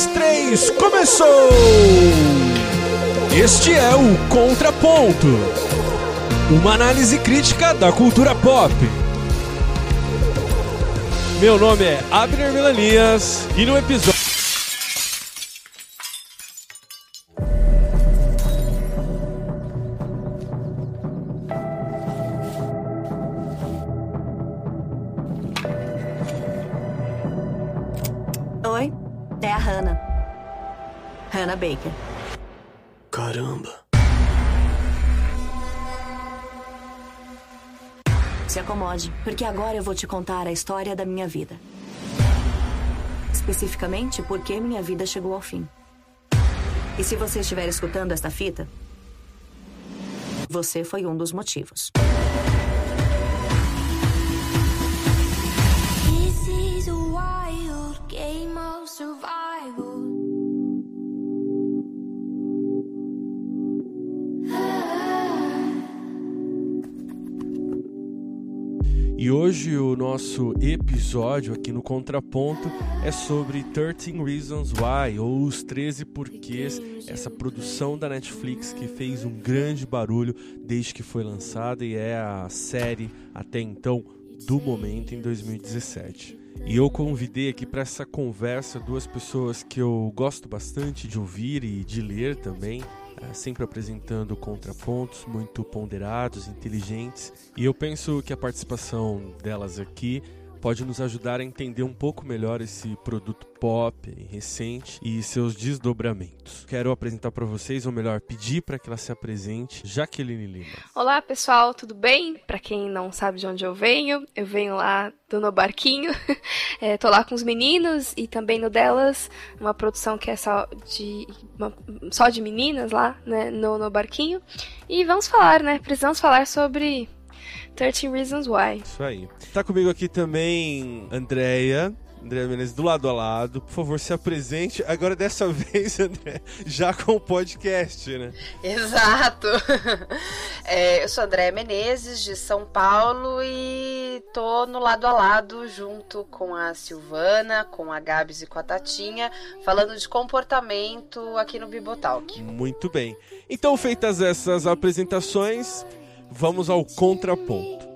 dois, três, começou! Este é o Contraponto uma análise crítica da cultura pop. Meu nome é Abner Melanias e no episódio. Hannah Baker. Caramba. Se acomode, porque agora eu vou te contar a história da minha vida. Especificamente, por que minha vida chegou ao fim. E se você estiver escutando esta fita, você foi um dos motivos. E hoje o nosso episódio aqui no Contraponto é sobre 13 Reasons Why, ou Os 13 Porquês, essa produção da Netflix que fez um grande barulho desde que foi lançada e é a série até então do momento em 2017. E eu convidei aqui para essa conversa duas pessoas que eu gosto bastante de ouvir e de ler também, sempre apresentando contrapontos muito ponderados, inteligentes. E eu penso que a participação delas aqui pode nos ajudar a entender um pouco melhor esse produto pop recente e seus desdobramentos. Quero apresentar para vocês, ou melhor, pedir para que ela se apresente, Jaqueline Lima. Olá pessoal, tudo bem? Para quem não sabe de onde eu venho, eu venho lá do No Barquinho, é, tô lá com os meninos e também no Delas, uma produção que é só de, uma, só de meninas lá, né, no, no Barquinho. E vamos falar, né, precisamos falar sobre 13 Reasons Why. Isso aí. Tá comigo aqui também Andréia. André Menezes, do lado a lado. Por favor, se apresente. Agora, dessa vez, André, já com o podcast, né? Exato! É, eu sou André Menezes, de São Paulo, e tô no lado a lado, junto com a Silvana, com a Gabs e com a Tatinha, falando de comportamento aqui no Bibotalk. Muito bem. Então, feitas essas apresentações, vamos ao contraponto.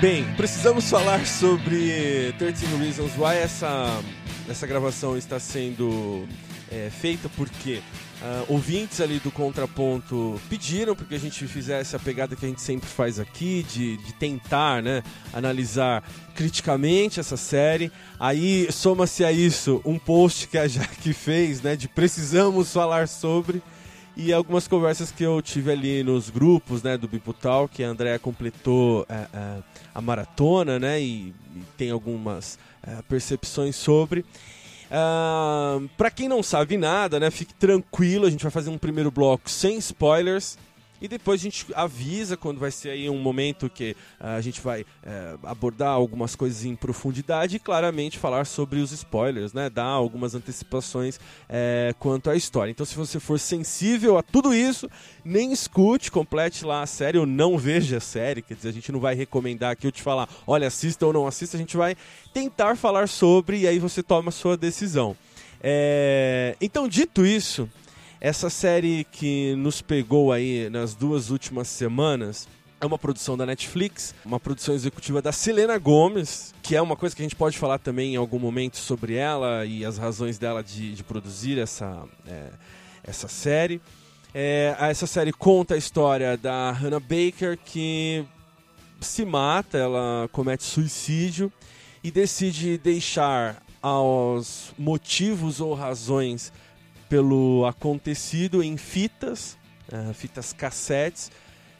Bem, precisamos falar sobre 13 Reasons Why essa, essa gravação está sendo é, feita porque ah, ouvintes ali do Contraponto pediram para que a gente fizesse a pegada que a gente sempre faz aqui, de, de tentar né, analisar criticamente essa série. Aí soma-se a isso um post que a Jaque fez, né, de precisamos falar sobre e algumas conversas que eu tive ali nos grupos, né, do Biputal, que a Andrea completou é, é, a maratona, né, e, e tem algumas é, percepções sobre. Ah, pra quem não sabe nada, né, fique tranquilo, a gente vai fazer um primeiro bloco sem spoilers. E depois a gente avisa quando vai ser aí um momento que ah, a gente vai eh, abordar algumas coisas em profundidade e claramente falar sobre os spoilers, né? Dar algumas antecipações eh, quanto à história. Então, se você for sensível a tudo isso, nem escute, complete lá a série ou não veja a série. Quer dizer, a gente não vai recomendar aqui eu te falar, olha, assista ou não assista, a gente vai tentar falar sobre e aí você toma a sua decisão. Eh, então, dito isso, essa série que nos pegou aí nas duas últimas semanas é uma produção da Netflix, uma produção executiva da Selena Gomez, que é uma coisa que a gente pode falar também em algum momento sobre ela e as razões dela de, de produzir essa, é, essa série. É, essa série conta a história da Hannah Baker que se mata, ela comete suicídio e decide deixar aos motivos ou razões pelo acontecido em fitas, uh, fitas cassetes,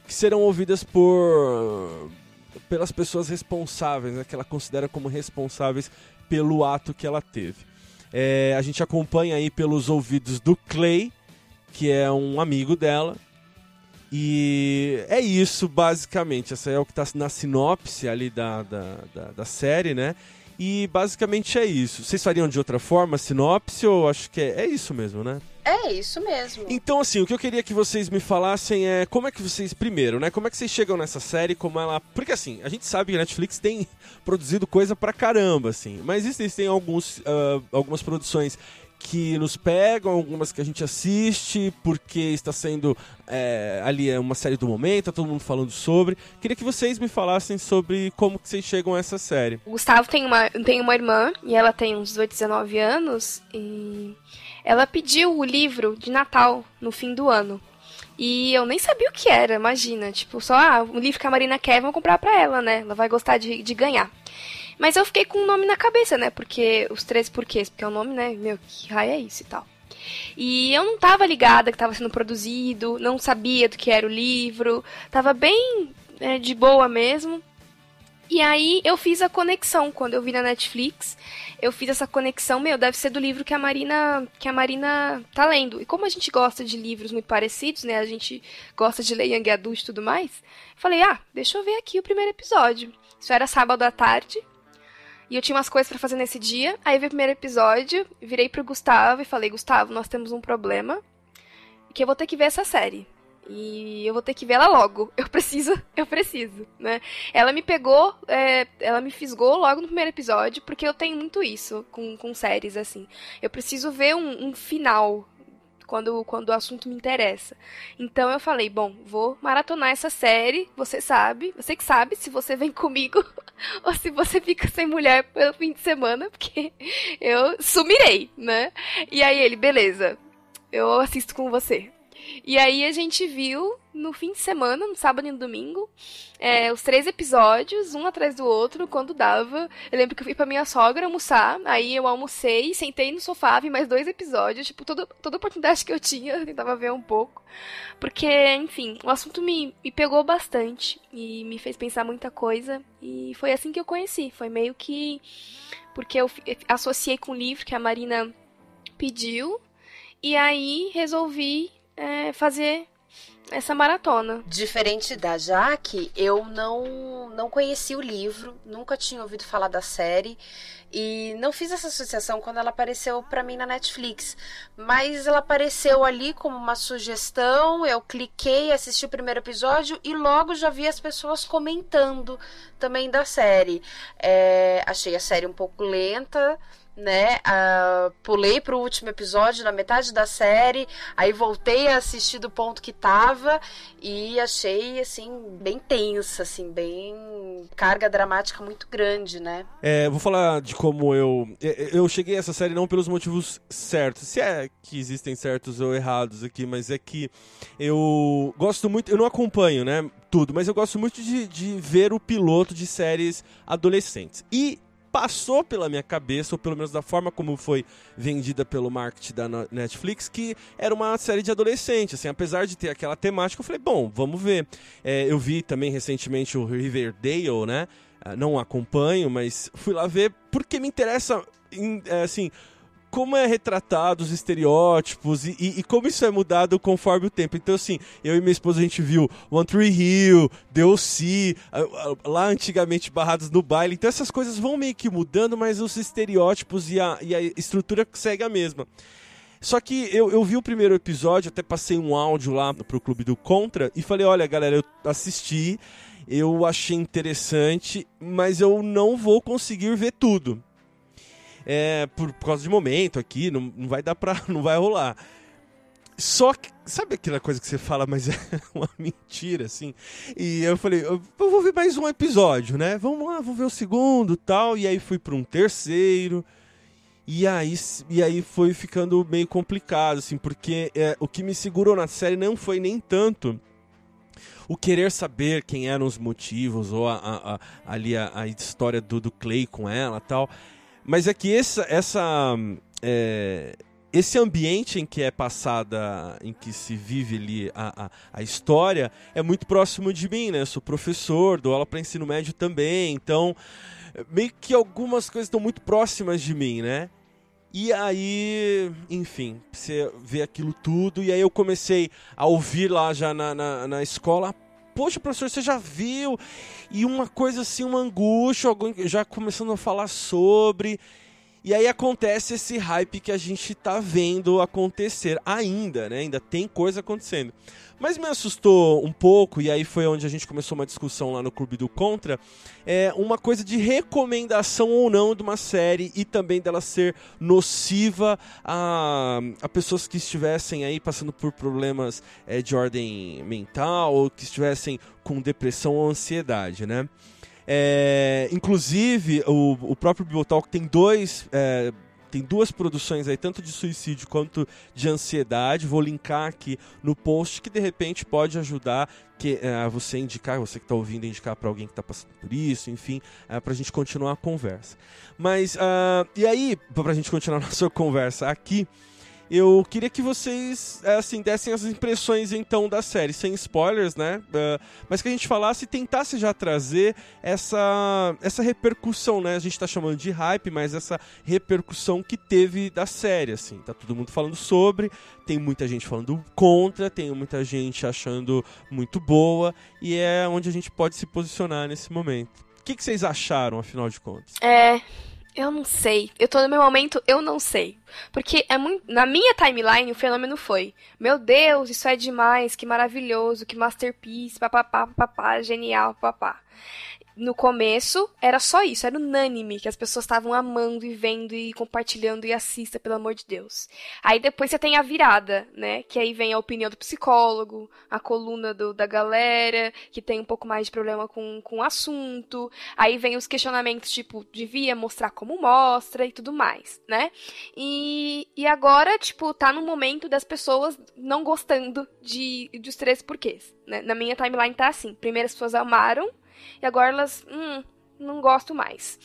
que serão ouvidas por pelas pessoas responsáveis, né, que ela considera como responsáveis pelo ato que ela teve. É, a gente acompanha aí pelos ouvidos do Clay, que é um amigo dela. E é isso, basicamente. Essa é o que está na sinopse ali da, da, da, da série, né? E basicamente é isso. Vocês fariam de outra forma, sinopse, ou acho que é, é isso mesmo, né? É isso mesmo. Então, assim, o que eu queria que vocês me falassem é como é que vocês, primeiro, né? Como é que vocês chegam nessa série, como ela. Porque assim, a gente sabe que a Netflix tem produzido coisa pra caramba, assim. Mas existem alguns, uh, algumas produções que nos pegam, algumas que a gente assiste, porque está sendo é, ali é uma série do momento, tá todo mundo falando sobre. Queria que vocês me falassem sobre como que vocês chegam a essa série. O Gustavo tem uma, tem uma irmã, e ela tem uns 18, 19 anos, e ela pediu o livro de Natal no fim do ano. E eu nem sabia o que era, imagina. Tipo, só, ah, o livro que a Marina quer, vamos comprar pra ela, né? Ela vai gostar de, de ganhar. Mas eu fiquei com o nome na cabeça, né? Porque os três porquês, porque é o nome, né? Meu, que raio é isso e tal. E eu não tava ligada que tava sendo produzido, não sabia do que era o livro, tava bem é, de boa mesmo. E aí eu fiz a conexão quando eu vi na Netflix. Eu fiz essa conexão, meu, deve ser do livro que a Marina, que a Marina tá lendo. E como a gente gosta de livros muito parecidos, né? A gente gosta de ler Young Adult e tudo mais. Falei: "Ah, deixa eu ver aqui o primeiro episódio". Isso era sábado à tarde. E eu tinha umas coisas para fazer nesse dia. Aí veio o primeiro episódio, virei pro Gustavo e falei: "Gustavo, nós temos um problema, que eu vou ter que ver essa série". E eu vou ter que ver ela logo. Eu preciso, eu preciso, né? Ela me pegou, é, ela me fisgou logo no primeiro episódio, porque eu tenho muito isso com, com séries, assim. Eu preciso ver um, um final quando, quando o assunto me interessa. Então eu falei, bom, vou maratonar essa série, você sabe, você que sabe se você vem comigo ou se você fica sem mulher pelo fim de semana, porque eu sumirei, né? E aí ele, beleza, eu assisto com você. E aí a gente viu no fim de semana, no sábado e no domingo, é, os três episódios, um atrás do outro, quando dava. Eu lembro que eu fui pra minha sogra almoçar, aí eu almocei, sentei no sofá, vi mais dois episódios, tipo, toda, toda oportunidade que eu tinha, eu tentava ver um pouco. Porque, enfim, o assunto me, me pegou bastante e me fez pensar muita coisa. E foi assim que eu conheci. Foi meio que. Porque eu associei com o livro que a Marina pediu. E aí resolvi é, fazer essa maratona. Diferente da Jaque, eu não não conheci o livro, nunca tinha ouvido falar da série e não fiz essa associação quando ela apareceu para mim na Netflix, mas ela apareceu ali como uma sugestão, eu cliquei, assisti o primeiro episódio e logo já vi as pessoas comentando também da série. É, achei a série um pouco lenta, né? Uh, pulei pro último episódio na metade da série, aí voltei a assistir do ponto que tava e achei assim bem tensa, assim, bem carga dramática muito grande, né? É, vou falar de como eu eu cheguei a essa série não pelos motivos certos, se é que existem certos ou errados aqui, mas é que eu gosto muito, eu não acompanho, né? Tudo, mas eu gosto muito de, de ver o piloto de séries adolescentes. E passou pela minha cabeça, ou pelo menos da forma como foi vendida pelo marketing da Netflix, que era uma série de adolescente, assim, apesar de ter aquela temática, eu falei, bom, vamos ver. É, eu vi também recentemente o Riverdale, né? Ah, não acompanho, mas fui lá ver porque me interessa, é, assim, como é retratado os estereótipos e, e, e, como isso é mudado conforme o tempo. Então, assim, eu e minha esposa a gente viu One Tree Hill, The O.C., lá antigamente barrados no baile. Então, essas coisas vão meio que mudando, mas os estereótipos e a, e a estrutura segue a mesma. Só que eu, eu vi o primeiro episódio, até passei um áudio lá pro Clube do Contra e falei: olha, galera, eu assisti, eu achei interessante, mas eu não vou conseguir ver tudo é, por, por, causa de momento aqui, não, não vai dar pra. não vai rolar. Só que, sabe aquela coisa que você fala, mas é uma mentira, assim? E eu falei, eu vou ver mais um episódio, né? Vamos lá, vou ver o segundo tal. E aí fui para um terceiro. E aí, e aí foi ficando meio complicado, assim, porque é, o que me segurou na série não foi nem tanto o querer saber quem eram os motivos, ou a, a, a ali a, a, história do, do Clay com ela tal. Mas é que essa, essa é, esse ambiente em que é passada, em que se vive ali a, a, a, história, é muito próximo de mim, né? Eu sou professor, dou aula para ensino médio também, então meio que algumas coisas estão muito próximas de mim, né? E aí, enfim, você vê aquilo tudo, e aí eu comecei a ouvir lá já na, na, na escola, poxa, professor, você já viu? E uma coisa assim, uma angústia, alguém já começando a falar sobre. E aí acontece esse hype que a gente tá vendo acontecer ainda, né? Ainda tem coisa acontecendo. Mas me assustou um pouco, e aí foi onde a gente começou uma discussão lá no Clube do Contra, é uma coisa de recomendação ou não de uma série e também dela ser nociva a, a pessoas que estivessem aí passando por problemas é, de ordem mental ou que estivessem com depressão ou ansiedade, né? É, inclusive, o, o próprio Bibotalk tem dois. É, tem duas produções aí, tanto de suicídio quanto de ansiedade. Vou linkar aqui no post que de repente pode ajudar que, é, você indicar, você que está ouvindo, indicar para alguém que está passando por isso, enfim, é, para a gente continuar a conversa. Mas, uh, e aí, para a gente continuar a nossa conversa aqui. Eu queria que vocês, é, assim, dessem as impressões, então, da série, sem spoilers, né? Uh, mas que a gente falasse e tentasse já trazer essa, essa repercussão, né? A gente tá chamando de hype, mas essa repercussão que teve da série, assim. Tá todo mundo falando sobre, tem muita gente falando contra, tem muita gente achando muito boa, e é onde a gente pode se posicionar nesse momento. O que, que vocês acharam, afinal de contas? É... Eu não sei. Eu tô no meu momento, eu não sei. Porque é muito. Na minha timeline, o fenômeno foi: Meu Deus, isso é demais, que maravilhoso, que masterpiece, papapá, papapá, genial, papá no começo era só isso, era unânime que as pessoas estavam amando e vendo e compartilhando e assista, pelo amor de Deus. Aí depois você tem a virada, né? Que aí vem a opinião do psicólogo, a coluna do, da galera, que tem um pouco mais de problema com, com o assunto. Aí vem os questionamentos, tipo, devia mostrar como mostra e tudo mais, né? E, e agora, tipo, tá no momento das pessoas não gostando de, dos três porquês. Né? Na minha timeline tá assim. Primeiro as pessoas amaram, e agora elas, hum, não gosto mais.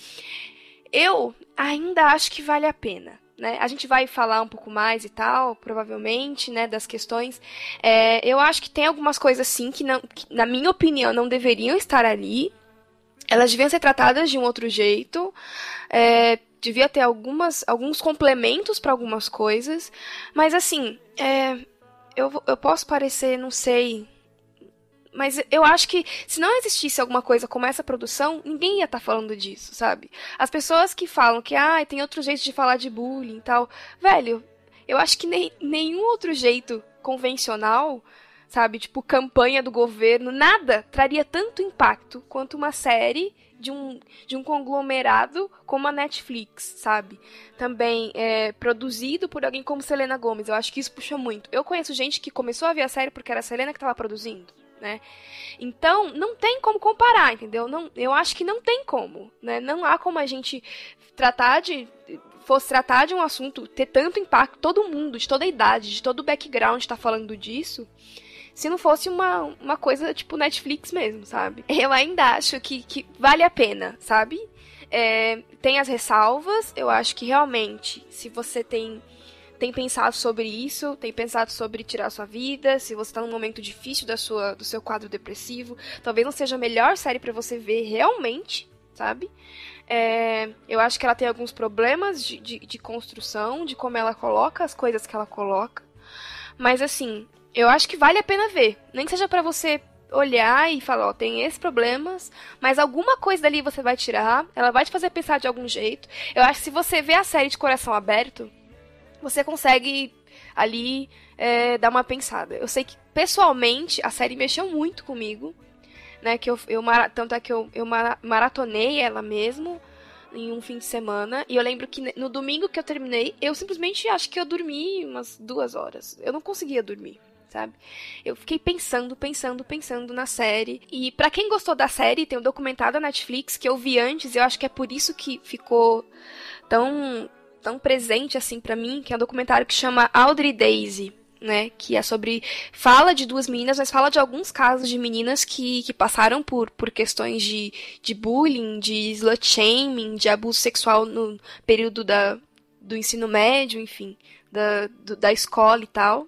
Eu ainda acho que vale a pena. Né? A gente vai falar um pouco mais e tal, provavelmente, né, das questões. É, eu acho que tem algumas coisas sim que, não, que, na minha opinião, não deveriam estar ali. Elas deviam ser tratadas de um outro jeito. É, devia ter algumas, alguns complementos para algumas coisas. Mas assim, é, eu, eu posso parecer, não sei, mas eu acho que se não existisse alguma coisa como essa produção, ninguém ia estar tá falando disso, sabe? As pessoas que falam que, ah, tem outro jeito de falar de bullying e tal. Velho, eu acho que nem, nenhum outro jeito convencional, sabe? Tipo, campanha do governo, nada traria tanto impacto quanto uma série de um, de um conglomerado como a Netflix, sabe? Também é produzido por alguém como Selena Gomez. Eu acho que isso puxa muito. Eu conheço gente que começou a ver a série porque era a Selena que estava produzindo né? Então, não tem como comparar, entendeu? Não, eu acho que não tem como, né? Não há como a gente tratar de fosse tratar de um assunto ter tanto impacto, todo mundo, de toda a idade, de todo o background está falando disso, se não fosse uma, uma coisa tipo Netflix mesmo, sabe? Eu ainda acho que, que vale a pena, sabe? É, tem as ressalvas, eu acho que realmente, se você tem tem pensado sobre isso, tem pensado sobre tirar sua vida, se você está num momento difícil da sua, do seu quadro depressivo, talvez não seja a melhor série para você ver realmente, sabe? É, eu acho que ela tem alguns problemas de, de, de construção, de como ela coloca as coisas que ela coloca, mas assim, eu acho que vale a pena ver, nem que seja para você olhar e falar, ó, tem esses problemas, mas alguma coisa dali você vai tirar, ela vai te fazer pensar de algum jeito. Eu acho que se você vê a série de coração aberto, você consegue ali é, dar uma pensada. Eu sei que pessoalmente a série mexeu muito comigo, né? Que eu, eu tanto é que eu, eu maratonei ela mesmo em um fim de semana. E eu lembro que no domingo que eu terminei, eu simplesmente acho que eu dormi umas duas horas. Eu não conseguia dormir. Sabe? Eu fiquei pensando, pensando, pensando na série. E para quem gostou da série, tem um documentário da Netflix que eu vi antes, eu acho que é por isso que ficou tão tão presente assim para mim, que é um documentário que chama Audrey Daisy, né, que é sobre fala de duas meninas, mas fala de alguns casos de meninas que, que passaram por, por questões de, de bullying, de slut shaming, de abuso sexual no período da, do ensino médio, enfim, da, do, da escola e tal.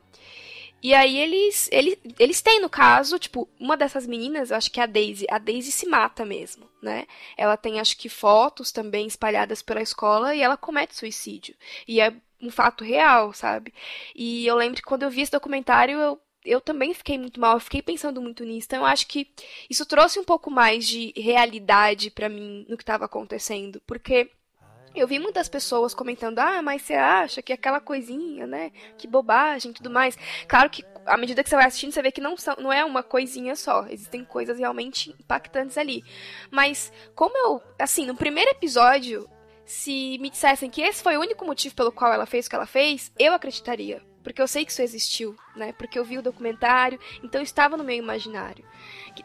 E aí eles, eles, eles têm, no caso, tipo, uma dessas meninas, acho que é a Daisy, a Daisy se mata mesmo, né? Ela tem, acho que, fotos também espalhadas pela escola e ela comete suicídio. E é um fato real, sabe? E eu lembro que quando eu vi esse documentário, eu, eu também fiquei muito mal, eu fiquei pensando muito nisso. Então eu acho que isso trouxe um pouco mais de realidade para mim no que estava acontecendo, porque eu vi muitas pessoas comentando, ah, mas você acha que aquela coisinha, né? Que bobagem tudo mais. Claro que à medida que você vai assistindo, você vê que não, são, não é uma coisinha só. Existem coisas realmente impactantes ali. Mas, como eu. Assim, no primeiro episódio, se me dissessem que esse foi o único motivo pelo qual ela fez o que ela fez, eu acreditaria. Porque eu sei que isso existiu, né? Porque eu vi o documentário, então estava no meu imaginário.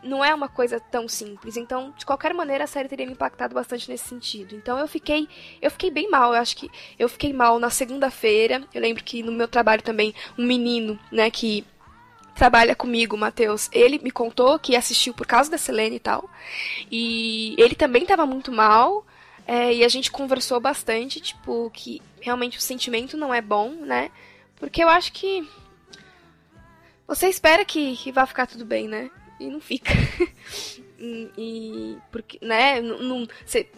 Não é uma coisa tão simples. Então, de qualquer maneira, a série teria me impactado bastante nesse sentido. Então eu fiquei. Eu fiquei bem mal. Eu acho que eu fiquei mal na segunda-feira. Eu lembro que no meu trabalho também, um menino, né, que trabalha comigo, Matheus, ele me contou que assistiu por causa da Selene e tal. E ele também estava muito mal. É, e a gente conversou bastante, tipo, que realmente o sentimento não é bom, né? Porque eu acho que. Você espera que, que vá ficar tudo bem, né? E não fica. e. Porque, né? Não, não, cê,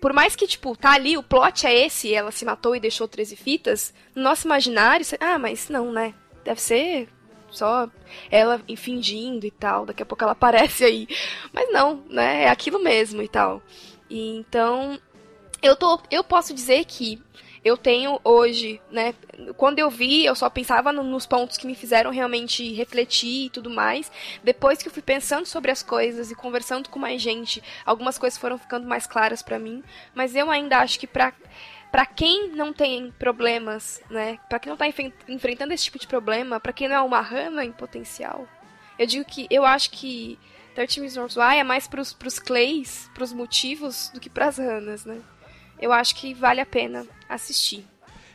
por mais que, tipo, tá ali, o plot é esse, ela se matou e deixou 13 fitas, no nosso imaginário, cê, ah, mas não, né? Deve ser só ela fingindo e tal, daqui a pouco ela aparece aí. Mas não, né? É aquilo mesmo e tal. E, então, eu tô, eu posso dizer que eu tenho hoje, né? Quando eu vi, eu só pensava no, nos pontos que me fizeram realmente refletir e tudo mais. Depois que eu fui pensando sobre as coisas e conversando com mais gente, algumas coisas foram ficando mais claras para mim. Mas eu ainda acho que pra para quem não tem problemas, né? Para quem não tá enfrentando esse tipo de problema, para quem não é uma rana em potencial, eu digo que eu acho que 13 Reasons Why é mais pros, pros clays, pros motivos, do que pras ranas, né? Eu acho que vale a pena assistir.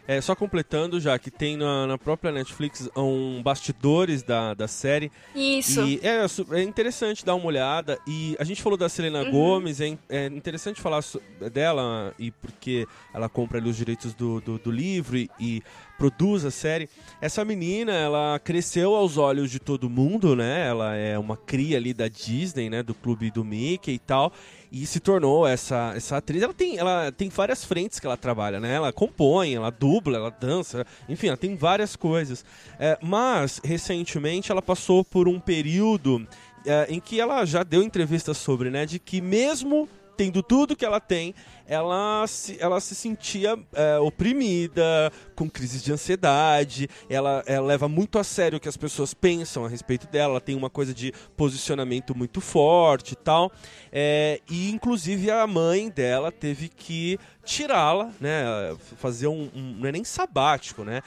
É, só completando já que tem na, na, própria Netflix um bastidores da, da série. Isso. E é, é interessante dar uma olhada. E a gente falou da Selena uhum. Gomes, é, é, interessante falar dela, e porque ela compra ali os direitos do, do, do livro e, e produz a série. Essa menina, ela cresceu aos olhos de todo mundo, né? Ela é uma cria ali da Disney, né? Do clube do Mickey e tal. E se tornou essa, essa atriz. Ela tem, ela tem várias frentes que ela trabalha, né? Ela compõe, ela dubla, ela dança, enfim, ela tem várias coisas. É, mas, recentemente, ela passou por um período é, em que ela já deu entrevistas sobre, né? De que mesmo tendo tudo que ela tem, ela se, ela se sentia é, oprimida, com crises de ansiedade, ela, ela, leva muito a sério o que as pessoas pensam a respeito dela, ela tem uma coisa de posicionamento muito forte e tal. É, e inclusive a mãe dela teve que tirá-la, né? Fazer um, um, Não é nem sabático, né?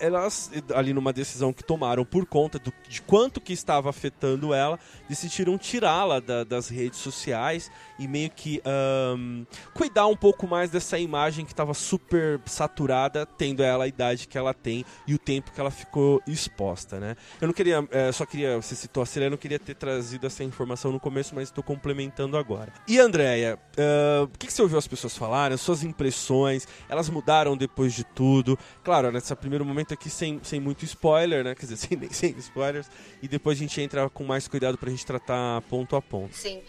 Elas, ali numa decisão que tomaram por conta do, de quanto que estava afetando ela, decidiram tirá-la da, das redes sociais e meio que um, cuidar um pouco mais dessa imagem que estava super saturada, tendo ela a idade que ela tem e o tempo que ela ficou exposta, né? Eu não queria, é, só queria, você citou a Selena, eu não queria ter trazido essa informação no começo, mas estou complementando agora. E Andréia, uh, o que, que você ouviu as pessoas falarem, as suas impressões, elas mudaram depois de tudo? Claro, nesse primeiro momento aqui sem, sem muito spoiler, né? Quer dizer, sem, sem spoilers, e depois a gente entra com mais cuidado pra gente tratar ponto a ponto. Sim.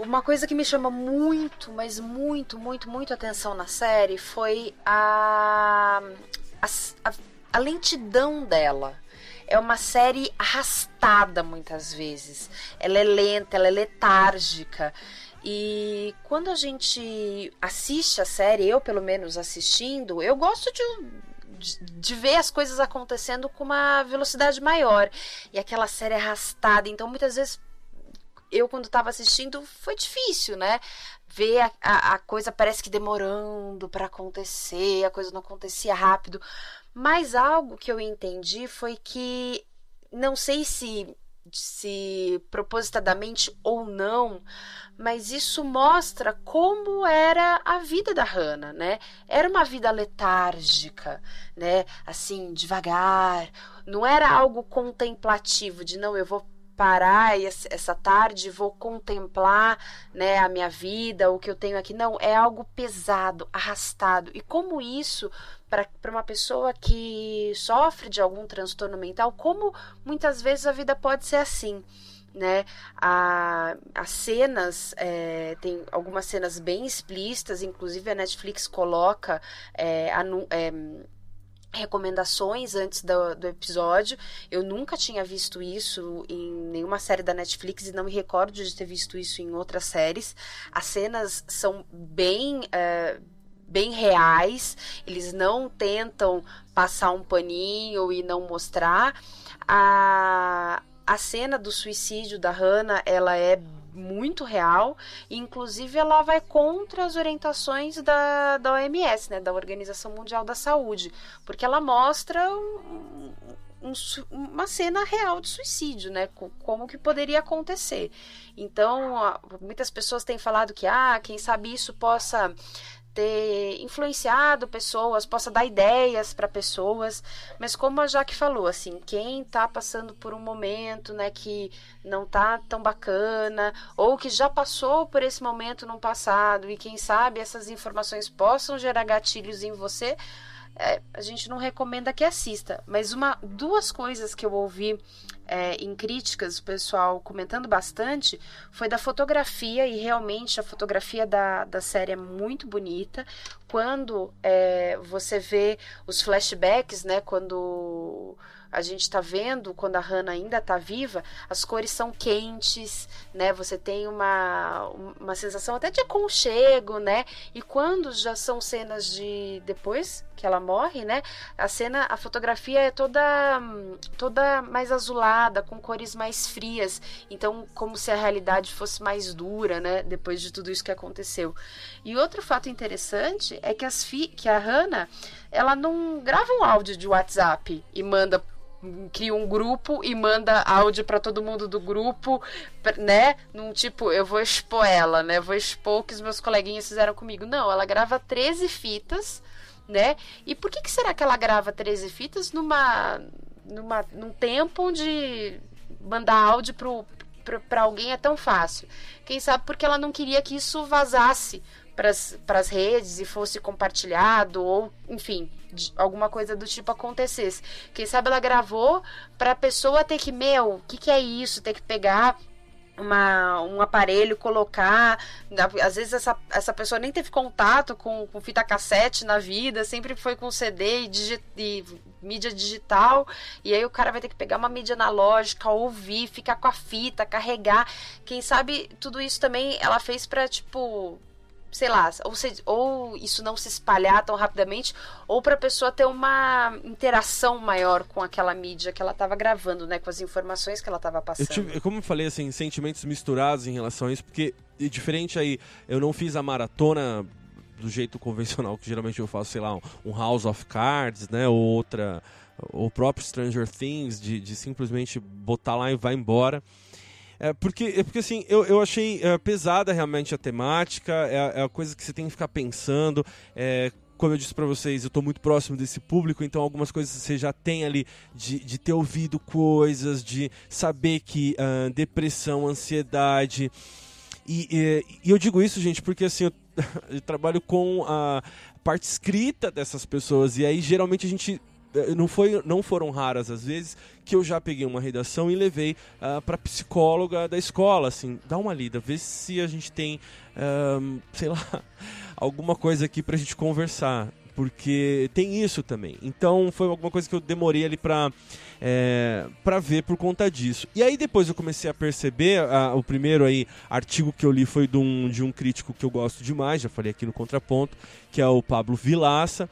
Uma coisa que me chama muito, mas muito, muito, muito atenção na série foi a, a, a lentidão dela é uma série arrastada muitas vezes. Ela é lenta, ela é letárgica. E quando a gente assiste a série, eu pelo menos assistindo, eu gosto de, de, de, ver as coisas acontecendo com uma velocidade maior. E aquela série arrastada, então muitas vezes eu, quando estava assistindo, foi difícil, né? Ver a, a, a coisa parece que demorando para acontecer, a coisa não acontecia rápido. Mas algo que eu entendi foi que, não sei se se propositadamente ou não, mas isso mostra como era a vida da Hannah, né? Era uma vida letárgica, né? Assim, devagar, não era algo contemplativo de não, eu vou parar essa tarde, vou contemplar né, a minha vida, o que eu tenho aqui. Não, é algo pesado, arrastado. E como isso, para uma pessoa que sofre de algum transtorno mental, como muitas vezes a vida pode ser assim. Né? A, as cenas, é, tem algumas cenas bem explícitas, inclusive a Netflix coloca é, é, recomendações antes do, do, episódio. Eu nunca tinha visto isso em nenhuma série da Netflix e não me recordo de ter visto isso em outras séries. As cenas são bem. Uh, bem reais, eles não tentam passar um paninho e não mostrar. A, a cena do suicídio da Hannah, ela é muito real, inclusive ela vai contra as orientações da, da OMS, né, da Organização Mundial da Saúde, porque ela mostra um, um, uma cena real de suicídio, né, como que poderia acontecer. Então, muitas pessoas têm falado que, ah, quem sabe isso possa ter influenciado pessoas, possa dar ideias para pessoas, mas como a Jaque falou, assim, quem está passando por um momento, né, que não tá tão bacana, ou que já passou por esse momento no passado e quem sabe essas informações possam gerar gatilhos em você, é, a gente não recomenda que assista. Mas uma, duas coisas que eu ouvi é, em críticas, o pessoal comentando bastante, foi da fotografia, e realmente a fotografia da, da série é muito bonita. Quando é, você vê os flashbacks, né? Quando a gente está vendo quando a Hannah ainda está viva, as cores são quentes, né? Você tem uma, uma sensação até de aconchego, né? E quando já são cenas de depois que ela morre, né? A cena, a fotografia é toda toda mais azulada, com cores mais frias. Então, como se a realidade fosse mais dura, né? Depois de tudo isso que aconteceu. E outro fato interessante é que as fi que a Hannah, ela não grava um áudio de WhatsApp e manda cria um grupo e manda áudio para todo mundo do grupo, né? Num tipo, eu vou expor ela, né? Vou expor o que os meus coleguinhas fizeram comigo. Não, ela grava 13 fitas, né? E por que, que será que ela grava 13 fitas numa, numa, num tempo onde mandar áudio pro para alguém é tão fácil. Quem sabe porque ela não queria que isso vazasse para as redes e fosse compartilhado ou, enfim, alguma coisa do tipo acontecesse. Quem sabe ela gravou para a pessoa ter que, meu, o que, que é isso? Ter que pegar uma, um aparelho, colocar. Às vezes essa, essa pessoa nem teve contato com, com fita cassete na vida, sempre foi com CD e, digi, e mídia digital. E aí o cara vai ter que pegar uma mídia analógica, ouvir, ficar com a fita, carregar. Quem sabe tudo isso também ela fez para tipo sei lá, ou, se, ou isso não se espalhar tão rapidamente, ou para a pessoa ter uma interação maior com aquela mídia que ela estava gravando, né, com as informações que ela estava passando. Eu tive, como eu falei, assim, sentimentos misturados em relação a isso, porque diferente aí, eu não fiz a maratona do jeito convencional que geralmente eu faço, sei lá, um House of Cards, né, ou outra, o próprio Stranger Things, de, de simplesmente botar lá e vai embora. É, porque, é porque assim, eu, eu achei é, pesada realmente a temática, é, é a coisa que você tem que ficar pensando. É, como eu disse para vocês, eu estou muito próximo desse público, então algumas coisas você já tem ali de, de ter ouvido coisas, de saber que uh, depressão, ansiedade. E, e, e, eu digo isso, gente, porque assim, eu, eu trabalho com a parte escrita dessas pessoas, e aí geralmente a gente não, foi, não foram raras as vezes que eu já peguei uma redação e levei uh, ah, para psicóloga da escola, assim, dá uma lida, vê se a gente tem, uh, sei lá, alguma coisa aqui para a gente conversar, porque tem isso também. Então foi alguma coisa que eu demorei ali para é, para ver por conta disso. E aí depois eu comecei a perceber, uh, o primeiro aí artigo que eu li foi de um, de um crítico que eu gosto demais, já falei aqui no Contraponto, que é o Pablo Vilaça.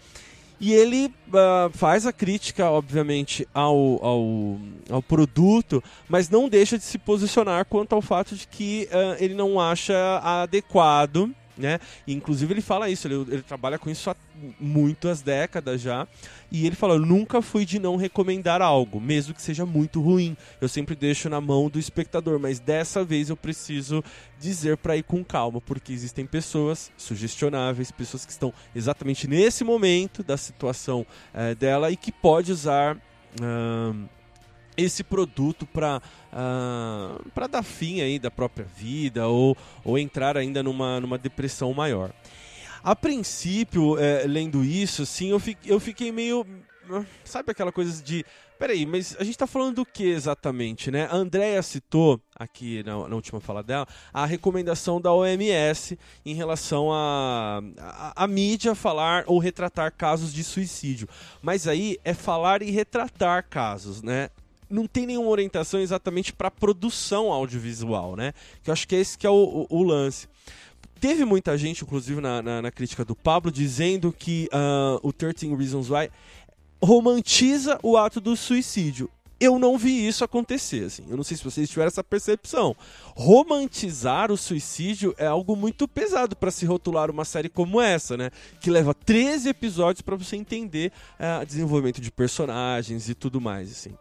E ele uh, faz a crítica, obviamente, ao, ao, ao, produto, mas não deixa de se posicionar quanto ao fato de que uh, ele não acha adequado né? E, inclusive ele fala isso, ele, ele, trabalha com isso há muitas décadas já. E ele fala: nunca fui de não recomendar algo, mesmo que seja muito ruim. Eu sempre deixo na mão do espectador, mas dessa vez eu preciso dizer para ir com calma, porque existem pessoas sugestionáveis, pessoas que estão exatamente nesse momento da situação é, dela e que pode usar. Esse produto para uh, ah, para dar fim aí da própria vida ou, ou entrar ainda numa, numa depressão maior. A princípio, é, lendo isso, sim, eu, fiquei, eu fiquei meio. Sabe aquela coisa de. Peraí, mas a gente está falando do que exatamente, né? A Andrea citou, aqui na, na, última fala dela, a recomendação da OMS em relação a, a, a, mídia falar ou retratar casos de suicídio. Mas aí é falar e retratar casos, né? Não tem nenhuma orientação exatamente para produção audiovisual, né? Que eu acho que é esse que é o, o, o lance. teve muita gente, inclusive na, na, na crítica do Pablo, dizendo que uh, o 13 Reasons Why romantiza o ato do suicídio eu não vi isso acontecer, assim. Eu não sei se vocês tiveram essa percepção. Romantizar o suicídio é algo muito pesado para se rotular uma série como essa, né? Que leva 13 episódios para você entender uh, desenvolvimento de personagens e tudo mais, assim.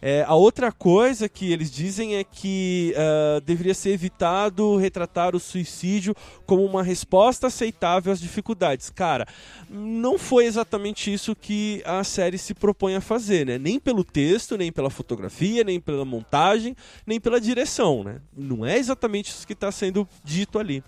É, a outra coisa que eles dizem é que uh, deveria ser evitado retratar o suicídio como uma resposta aceitável às dificuldades. Cara, não foi exatamente isso que a série se propõe a fazer, né? Nem pelo texto, nem pela fotografia, nem pela montagem, nem pela direção, né? Não é exatamente isso que está sendo dito ali.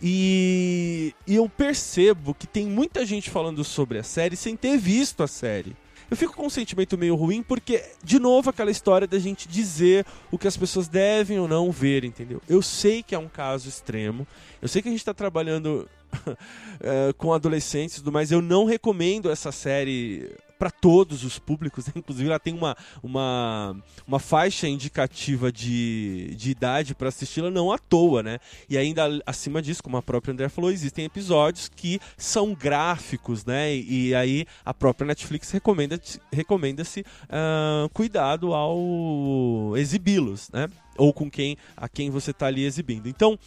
E, e eu percebo que tem muita gente falando sobre a série sem ter visto a série. Eu fico com um sentimento meio ruim porque, de novo, aquela história da gente dizer o que as pessoas devem ou não ver, entendeu? Eu sei que é um caso extremo, eu sei que a gente está trabalhando uh, com adolescentes, mas eu não recomendo essa série para todos os públicos. Né? Inclusive, ela tem uma, uma, uma faixa indicativa de, de idade para assisti-la, não à toa, né? E ainda acima disso, como a própria André falou, existem episódios que são gráficos, né? E, e aí a própria Netflix recomenda-se recomenda uh, cuidado ao exibi-los, né? Ou com quem a quem você está ali exibindo. Então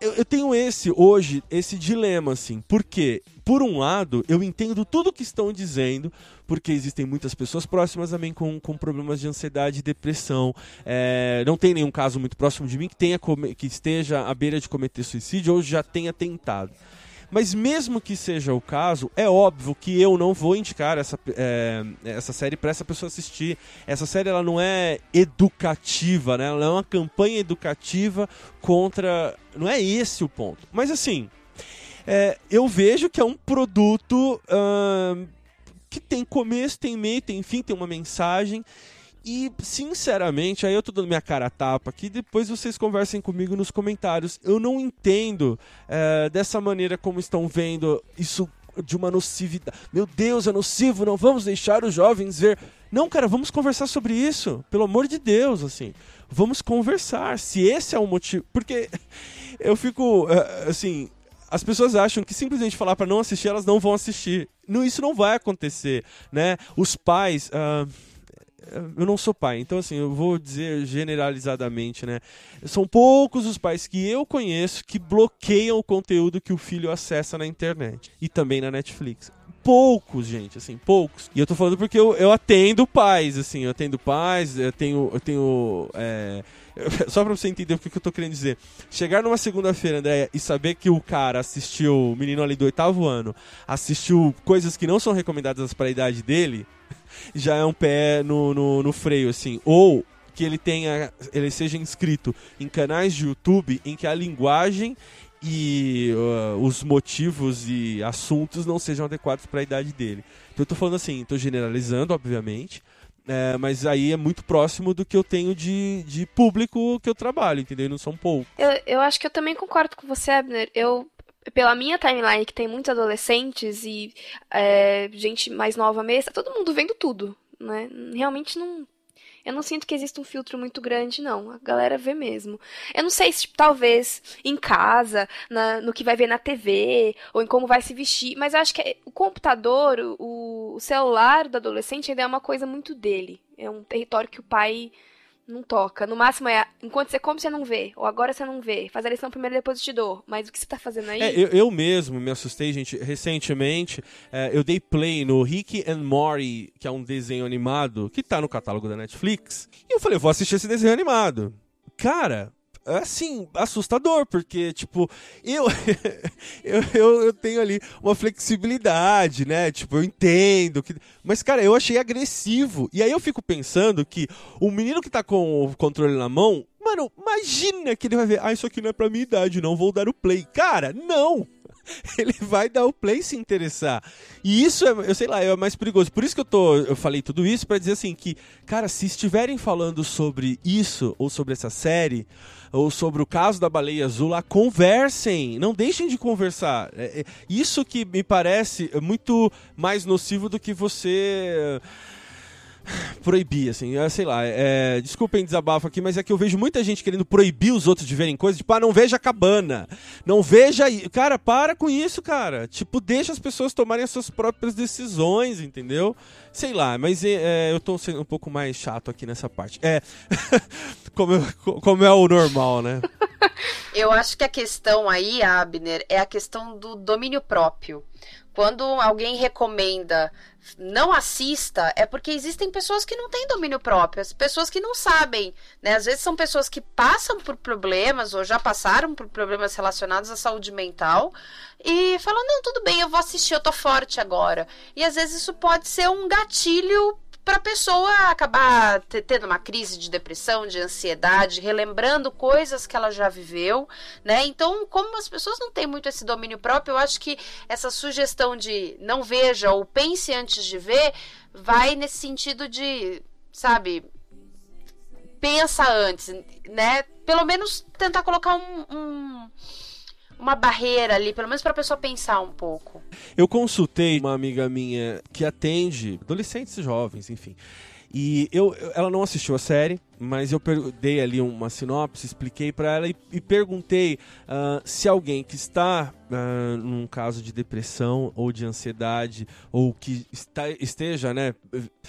eu, eu, tenho esse hoje, esse dilema, assim. Porque, por um lado, eu entendo tudo que estão dizendo, porque existem muitas pessoas próximas a mim com, com problemas de ansiedade e depressão. É, não tem nenhum caso muito próximo de mim que, tenha, que esteja à beira de cometer suicídio ou já tenha tentado. Mas mesmo que seja o caso, é óbvio que eu não vou indicar essa, é, essa série para essa pessoa assistir. Essa série ela não é educativa, né? Ela é uma campanha educativa contra. Não é esse o ponto. Mas assim, é, eu vejo que é um produto que tem começo, tem meio, tem fim, tem uma mensagem. E, sinceramente, aí eu tô dando minha cara a tapa aqui, depois vocês conversem comigo nos comentários. Eu não entendo é, dessa maneira como estão vendo isso de uma nocividade. Meu Deus, é nocivo, não vamos deixar os jovens ver. Não, cara, vamos conversar sobre isso. Pelo amor de Deus, assim. Vamos conversar. Se esse é o motivo. Porque eu fico, é, assim. As pessoas acham que simplesmente falar para não assistir, elas não vão assistir. Não, isso não vai acontecer, né? Os pais. Uh eu não sou pai, então assim, eu vou dizer generalizadamente, né? São poucos os pais que eu conheço que bloqueiam o conteúdo que o filho acessa na internet e também na Netflix poucos, gente, assim, poucos. E eu tô falando porque eu, eu atendo pais, assim, eu atendo pais, eu tenho. Eu tenho é... Só pra você entender o que, que eu tô querendo dizer. Chegar numa segunda-feira, André, e saber que o cara assistiu, o menino ali do oitavo ano, assistiu coisas que não são recomendadas para a idade dele, já é um pé no, no, no freio, assim. Ou que ele tenha, ele seja inscrito em canais de YouTube em que a linguagem e uh, os motivos e assuntos não sejam adequados para a idade dele. Então eu tô falando assim, tô generalizando, obviamente, é, mas aí é muito próximo do que eu tenho de, de público que eu trabalho, entendeu? não são poucos. Eu, eu acho que eu também concordo com você, Abner. Eu pela minha timeline, que tem muitos adolescentes e é, gente mais nova mesmo, todo mundo vendo tudo, né? Realmente não. Eu não sinto que exista um filtro muito grande, não. A galera vê mesmo. Eu não sei se, tipo, talvez, em casa, na, no que vai ver na TV, ou em como vai se vestir, mas eu acho que o computador, o, o celular do adolescente ainda é uma coisa muito dele. É um território que o pai não toca. No máximo é, enquanto você come, você não vê. Ou agora você não vê. Faz a lição primeiro e depois te dou. Mas o que você tá fazendo aí? É, eu, eu, mesmo me assustei, gente. Recentemente, é, eu dei play no Rick and Morty, que é um desenho animado, que tá no catálogo da Netflix. E eu falei, vou assistir esse desenho animado. Cara, assim, assustador, porque, tipo, eu, eu, eu, eu, tenho ali uma flexibilidade, né? Tipo, eu entendo. Que... Mas, cara, eu achei agressivo. E aí eu fico pensando que o menino que tá com o controle na mão, mano, imagina que ele vai ver, ah, isso aqui não é pra minha idade, não vou dar o play. Cara, não! ele vai dar o play se interessar. E isso é, eu sei lá, é mais perigoso. Por isso que eu tô, eu falei tudo isso para dizer assim que, cara, se estiverem falando sobre isso ou sobre essa série, ou sobre o caso da baleia azul lá, conversem, não deixem de conversar. É, é, isso que me parece muito mais nocivo do que você proibir, assim, é, sei lá, é, desculpem desabafo aqui, mas é que eu vejo muita gente querendo proibir os outros de verem coisas, tipo, ah, não veja cabana, não veja, cara, para com isso, cara, tipo, deixa as pessoas tomarem as suas próprias decisões, entendeu? Sei lá, mas é, eu tô sendo um pouco mais chato aqui nessa parte. É, como, como é o normal, né? Eu acho que a questão aí, Abner, é a questão do domínio próprio. Quando alguém recomenda não assista, é porque existem pessoas que não têm domínio próprio, as pessoas que não sabem, né? Às vezes são pessoas que passam por problemas ou já passaram por problemas relacionados à saúde mental e falam: "Não, tudo bem, eu vou assistir, eu tô forte agora". E às vezes isso pode ser um gatilho para a pessoa acabar tendo uma crise de depressão, de ansiedade, relembrando coisas que ela já viveu, né? Então, como as pessoas não têm muito esse domínio próprio, eu acho que essa sugestão de não veja ou pense antes de ver vai nesse sentido de, sabe, pensa antes, né? Pelo menos tentar colocar um, um uma barreira ali, pelo menos para a pessoa pensar um pouco. Eu consultei uma amiga minha que atende adolescentes jovens, enfim. E eu, ela não assistiu a série, mas eu dei ali uma sinopse, expliquei para ela e, e perguntei uh, se alguém que está uh, num caso de depressão ou de ansiedade ou que está, esteja né,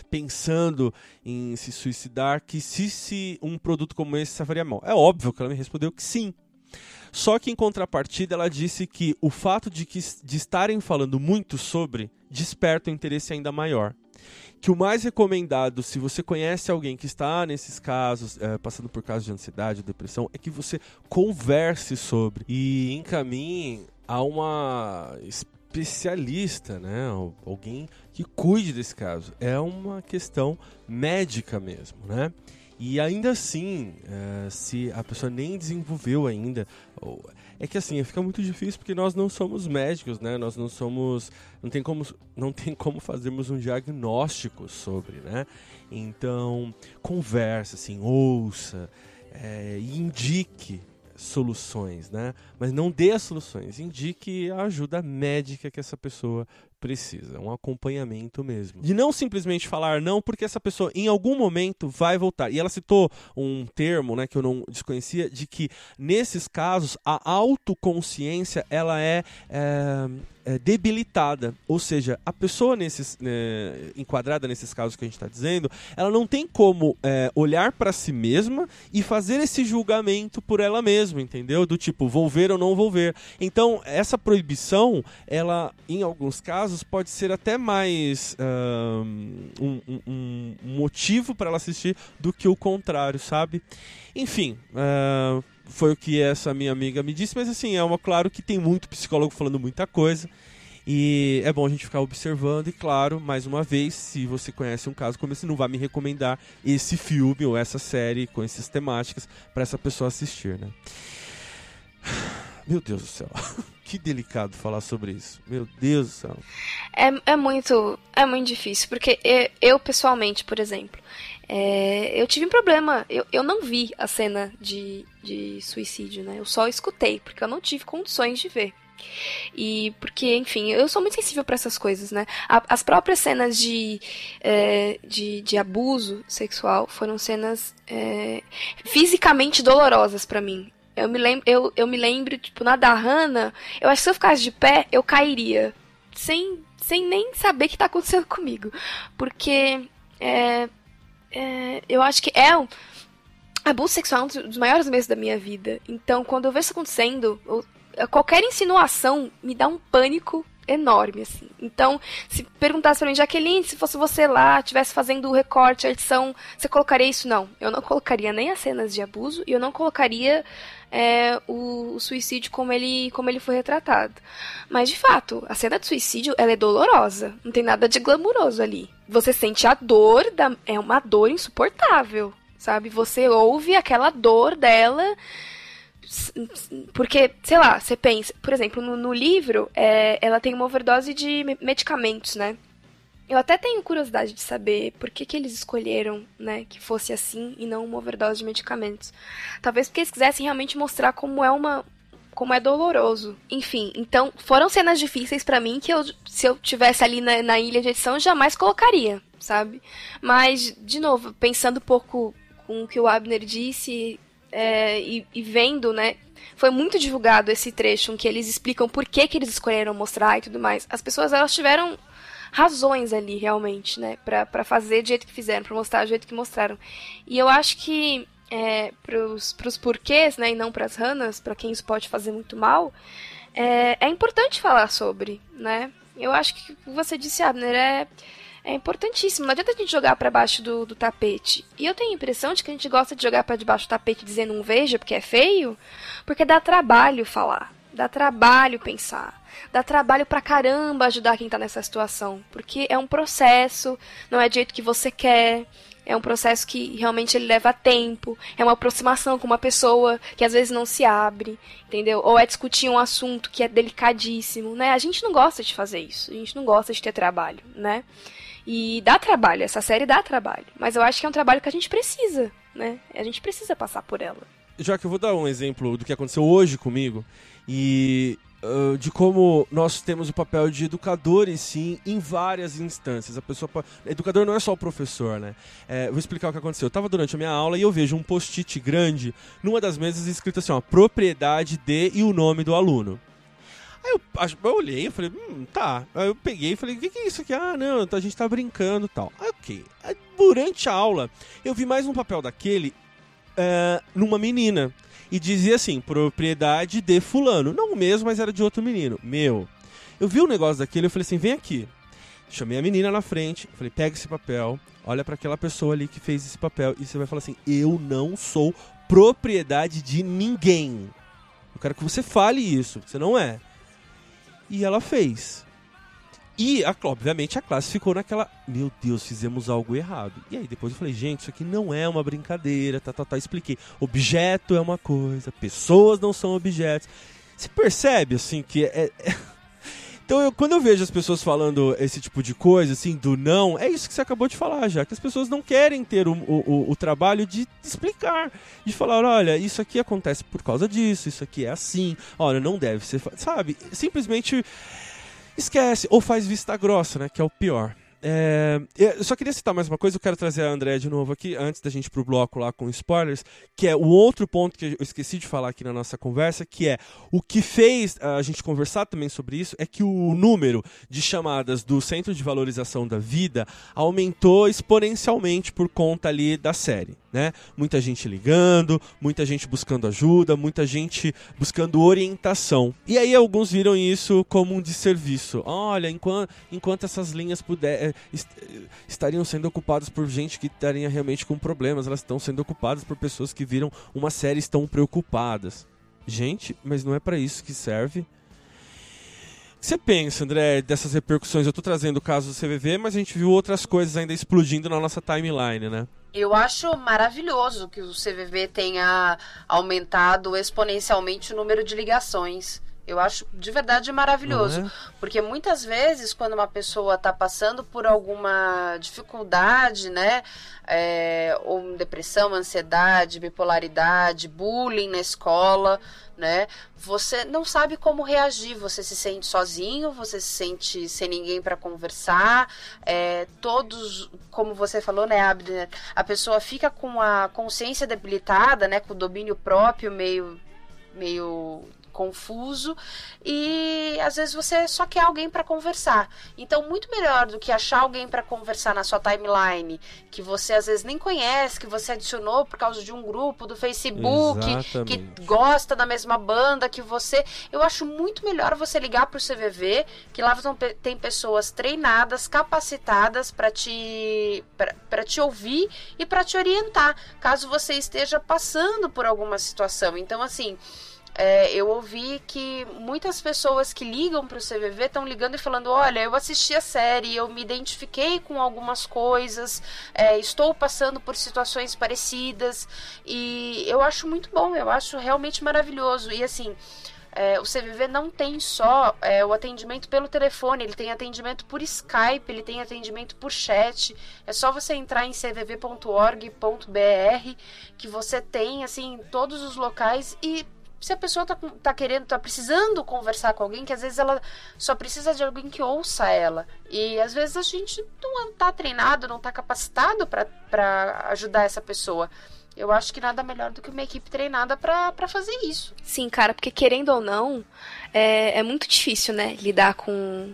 pensando em se suicidar, que se, se um produto como esse faria mal. É óbvio que ela me respondeu que sim. Só que em contrapartida ela disse que o fato de, que, de estarem falando muito sobre desperta um interesse ainda maior. Que o mais recomendado, se você conhece alguém que está nesses casos, é, passando por casos de ansiedade depressão, é que você converse sobre e encaminhe a uma especialista, né? Alguém que cuide desse caso. É uma questão médica mesmo, né? E ainda assim, uh, se a pessoa nem desenvolveu ainda, ou, é que assim, fica muito difícil porque nós não somos médicos, né? Nós não somos, não tem como, não tem como fazermos um diagnóstico sobre, né? Então, conversa, assim, ouça, é, indique soluções, né? Mas não dê as soluções, indique a ajuda médica que essa pessoa precisa, um acompanhamento mesmo. De não simplesmente falar não, porque essa pessoa em algum momento vai voltar. E ela citou um termo, né, que eu não desconhecia, de que nesses casos a autoconsciência ela é, é é, debilitada. Ou seja, a pessoa nesses, né, enquadrada nesses casos que a gente está dizendo, ela não tem como é, olhar para si mesma e fazer esse julgamento por ela mesma, entendeu? Do tipo, vou ver ou não vou ver. Então, essa proibição, ela, em alguns casos, pode ser até mais um, um, um, motivo para ela assistir do que o contrário, sabe? Enfim, uh, foi o que essa minha amiga me disse, mas assim, é uma claro que tem muito psicólogo falando muita coisa. E é bom a gente ficar observando e claro, mais uma vez, se você conhece um caso como esse, não vai me recomendar esse filme ou essa série com essas temáticas para essa pessoa assistir, né? Meu Deus do céu. que delicado falar sobre isso. Meu Deus do céu. É, é muito é muito difícil, porque eu, pessoalmente, por exemplo, é, eu tive um problema. Eu, eu não vi a cena de, de suicídio, né? Eu só escutei, porque eu não tive condições de ver. E porque, enfim, eu sou muito sensível para essas coisas, né? As próprias cenas de, é, de, de, abuso sexual foram cenas é, fisicamente dolorosas para mim. Eu me, lembro, eu, eu me lembro, tipo, na da Hannah, eu acho que se eu ficasse de pé, eu cairia. Sem, sem nem saber o que tá acontecendo comigo. Porque é, é, eu acho que é um abuso sexual é um dos maiores meses da minha vida. Então, quando eu vejo isso acontecendo, eu, qualquer insinuação me dá um pânico enorme, assim. Então, se perguntasse pra mim, Jaqueline, se fosse você lá, estivesse fazendo o recorte, a edição, você colocaria isso? Não. Eu não colocaria nem as cenas de abuso e eu não colocaria é, o, o, suicídio como ele, como ele foi retratado. Mas, de fato, a cena de suicídio, ela é dolorosa. Não tem nada de glamuroso ali. Você sente a dor, da, é uma dor insuportável, sabe? Você ouve aquela dor dela porque, sei lá, você pensa, por exemplo, no, no livro, é, ela tem uma overdose de medicamentos, né? Eu até tenho curiosidade de saber por que, que eles escolheram, né, que fosse assim e não uma overdose de medicamentos. Talvez porque eles quisessem realmente mostrar como é uma como é doloroso. Enfim, então foram cenas difíceis para mim que eu, se eu tivesse ali na, na ilha de edição, jamais colocaria, sabe? Mas, de novo, pensando um pouco com o que o Abner disse é, e, e, vendo, né? Foi muito divulgado esse trecho em que eles explicam por que, que eles escolheram mostrar e tudo mais. As pessoas elas tiveram razões ali realmente, né, para fazer do jeito que fizeram, para mostrar do jeito que mostraram. E eu acho que é, pros, pros porquês, né, e não pras ranas, para quem isso pode fazer muito mal, é, é importante falar sobre, né? Eu acho que você disse, Abner, é, é importantíssimo. Não adianta a gente jogar para baixo do, do tapete. E eu tenho a impressão de que a gente gosta de jogar para debaixo do tapete dizendo um veja porque é feio, porque dá trabalho falar, dá trabalho pensar. Dá trabalho pra caramba ajudar quem tá nessa situação, porque é um processo, não é do jeito que você quer, é um processo que realmente ele leva tempo, é uma aproximação com uma pessoa que às vezes não se abre, entendeu? Ou é discutir um assunto que é delicadíssimo, né? A gente não gosta de fazer isso, a gente não gosta de ter trabalho, né? E dá trabalho, essa série dá trabalho, mas eu acho que é um trabalho que a gente precisa, né? A gente precisa passar por ela. Já que eu vou dar um exemplo do que aconteceu hoje comigo, e Uh, de como nós temos o papel de educadores, sim, em várias instâncias. A pessoa, educador não é só o professor, né? É, vou explicar o que aconteceu. Eu estava durante a minha aula e eu vejo um post-it grande numa das mesas escrito assim, ó, propriedade de e o nome do aluno. Aí eu, eu olhei e falei, hum, tá. Aí eu peguei e falei, o que, que, é isso aqui? Ah, não, a gente tá brincando e tal. Ok. Aí, durante a aula, eu vi mais um papel daquele uh, numa menina e dizia assim: propriedade de Fulano. Não o mesmo, mas era de outro menino. Meu. Eu vi um negócio daquele e falei assim: vem aqui. Chamei a menina na frente, falei: pega esse papel, olha para aquela pessoa ali que fez esse papel e você vai falar assim: eu não sou propriedade de ninguém. Eu quero que você fale isso, você não é. E ela fez. E, a, obviamente, a classe ficou naquela. Meu Deus, fizemos algo errado. E aí depois eu falei, gente, isso aqui não é uma brincadeira, tá, tá, tá. Expliquei. Objeto é uma coisa, pessoas não são objetos. Você percebe, assim, que é. é... Então, eu, quando eu vejo as pessoas falando esse tipo de coisa, assim, do não, é isso que você acabou de falar já, que as pessoas não querem ter o, o, o trabalho de explicar, de falar, olha, isso aqui acontece por causa disso, isso aqui é assim, olha, não deve ser, sabe? Simplesmente esquece, ou faz vista grossa, né? Que é o pior. É, eu só queria citar mais uma coisa, eu quero trazer a André de novo aqui, antes da gente ir pro bloco lá com spoilers, que é o outro ponto que eu esqueci de falar aqui na nossa conversa, que é o que fez a gente conversar também sobre isso, é que o número de chamadas do Centro de Valorização da Vida aumentou exponencialmente por conta ali da série né? Muita gente ligando, muita gente buscando ajuda, muita gente buscando orientação. E aí alguns viram isso como um desserviço. Olha, enquanto, enquanto essas linhas puder, eh, est estariam sendo ocupadas por gente que estaria realmente com problemas, elas estão sendo ocupadas por pessoas que viram uma série estão preocupadas. Gente, mas não é para isso que serve você pensa, André, dessas repercussões? Eu estou trazendo o caso do CVV, mas a gente viu outras coisas ainda explodindo na nossa timeline, né? Eu acho maravilhoso que o CVV tenha aumentado exponencialmente o número de ligações. Eu acho de verdade maravilhoso. É? Porque muitas vezes, quando uma pessoa está passando por alguma dificuldade, né? É, ou depressão, ansiedade, bipolaridade, bullying na escola, né? Você não sabe como reagir, você se sente sozinho, você se sente sem ninguém para conversar. É, todos, como você falou, né, Abner, a pessoa fica com a consciência debilitada, né, com o domínio próprio meio meio confuso e às vezes você só quer alguém para conversar. Então, muito melhor do que achar alguém para conversar na sua timeline que você às vezes nem conhece, que você adicionou por causa de um grupo do Facebook, Exatamente. que gosta da mesma banda que você. Eu acho muito melhor você ligar pro CVV, que lá tem pessoas treinadas, capacitadas para te para te ouvir e para te orientar, caso você esteja passando por alguma situação. Então, assim, é, eu ouvi que muitas pessoas que ligam para o CVV estão ligando e falando: olha, eu assisti a série, eu me identifiquei com algumas coisas, é, estou passando por situações parecidas e eu acho muito bom, eu acho realmente maravilhoso. E assim. É, o CVV não tem só é, o atendimento pelo telefone, ele tem atendimento por Skype, ele tem atendimento por chat. É só você entrar em cvv.org.br que você tem assim todos os locais e se a pessoa tá, tá querendo, tá precisando conversar com alguém, que às vezes ela só precisa de alguém que ouça ela. E às vezes a gente não tá treinado, não tá capacitado para ajudar essa pessoa. Eu acho que nada melhor do que uma equipe treinada para fazer isso. Sim, cara, porque querendo ou não, é, é muito difícil, né, lidar com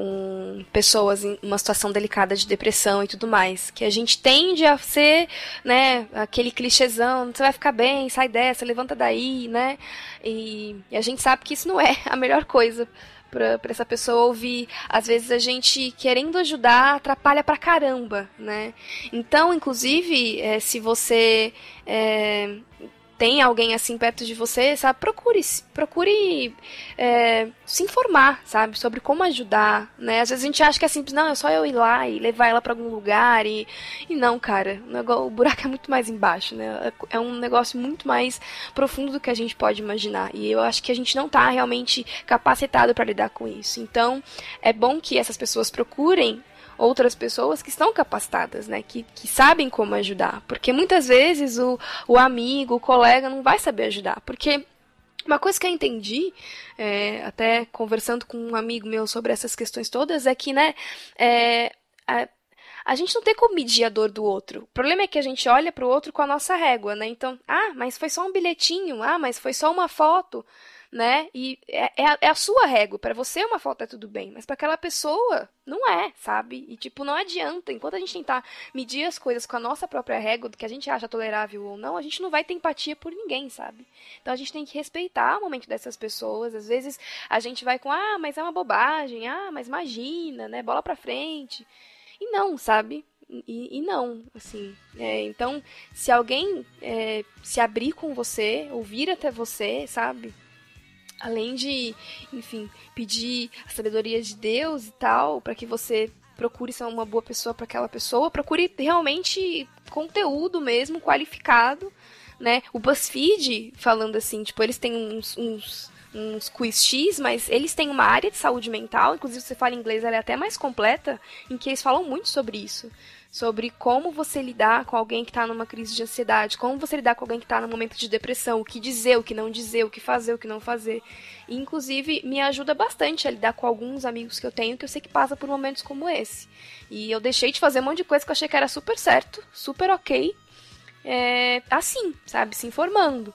com pessoas em uma situação delicada de depressão e tudo mais. Que a gente tende a ser, né, aquele clichêzão, você vai ficar bem, sai dessa, levanta daí, né? E, e a gente sabe que isso não é a melhor coisa para essa pessoa ouvir. Às vezes a gente querendo ajudar atrapalha pra caramba, né? Então, inclusive, é, se você é, tem alguém assim perto de você, sabe? Procure, procure é, se informar, sabe? Sobre como ajudar, né? Às vezes a gente acha que é simples, não, é só eu ir lá e levar ela para algum lugar e, e não, cara, o, negócio, o buraco é muito mais embaixo, né? É um negócio muito mais profundo do que a gente pode imaginar e eu acho que a gente não tá realmente capacitado para lidar com isso. Então, é bom que essas pessoas procurem outras pessoas que estão capacitadas, né? Que, que sabem como ajudar. Porque muitas vezes o, o amigo, o colega não vai saber ajudar. Porque uma coisa que eu entendi, é, até conversando com um amigo meu sobre essas questões todas, é que, né, é, a, a gente não tem como medir a dor do outro. O problema é que a gente olha para o outro com a nossa régua, né? Então, ah, mas foi só um bilhetinho, ah, mas foi só uma foto né? E é, é, a, é sua régua. Para você uma foto é tudo bem, mas para aquela pessoa não é, sabe? E tipo, não adianta. Enquanto a gente tentar medir as coisas com a nossa própria régua, do que a gente acha tolerável ou não, a gente não vai ter empatia por ninguém, sabe? Então a gente tem que respeitar o momento dessas pessoas. Às vezes a gente vai com, ah, mas é uma bobagem, ah, mas imagina, né? Bola pra frente. E não, sabe? E, e, não, assim. É, então, se alguém é, se abrir com você, ouvir até você, sabe? Além de, enfim, pedir a sabedoria de Deus e tal, para que você procure ser uma boa pessoa para aquela pessoa, procure realmente conteúdo mesmo qualificado, né? O BuzzFeed falando assim, tipo, eles têm uns, uns uns quiz X, mas eles têm uma área de saúde mental, inclusive você fala inglês, ela é até mais completa, em que eles falam muito sobre isso sobre como você lidar com alguém que está numa crise de ansiedade, como você lidar com alguém que está num momento de depressão, o que dizer, o que não dizer, o que fazer, o que não fazer. E, inclusive, me ajuda bastante a lidar com alguns amigos que eu tenho que eu sei que passa por momentos como esse. E eu deixei de fazer um monte de coisa que eu achei que era super certo, super ok, é, assim, sabe? Se informando.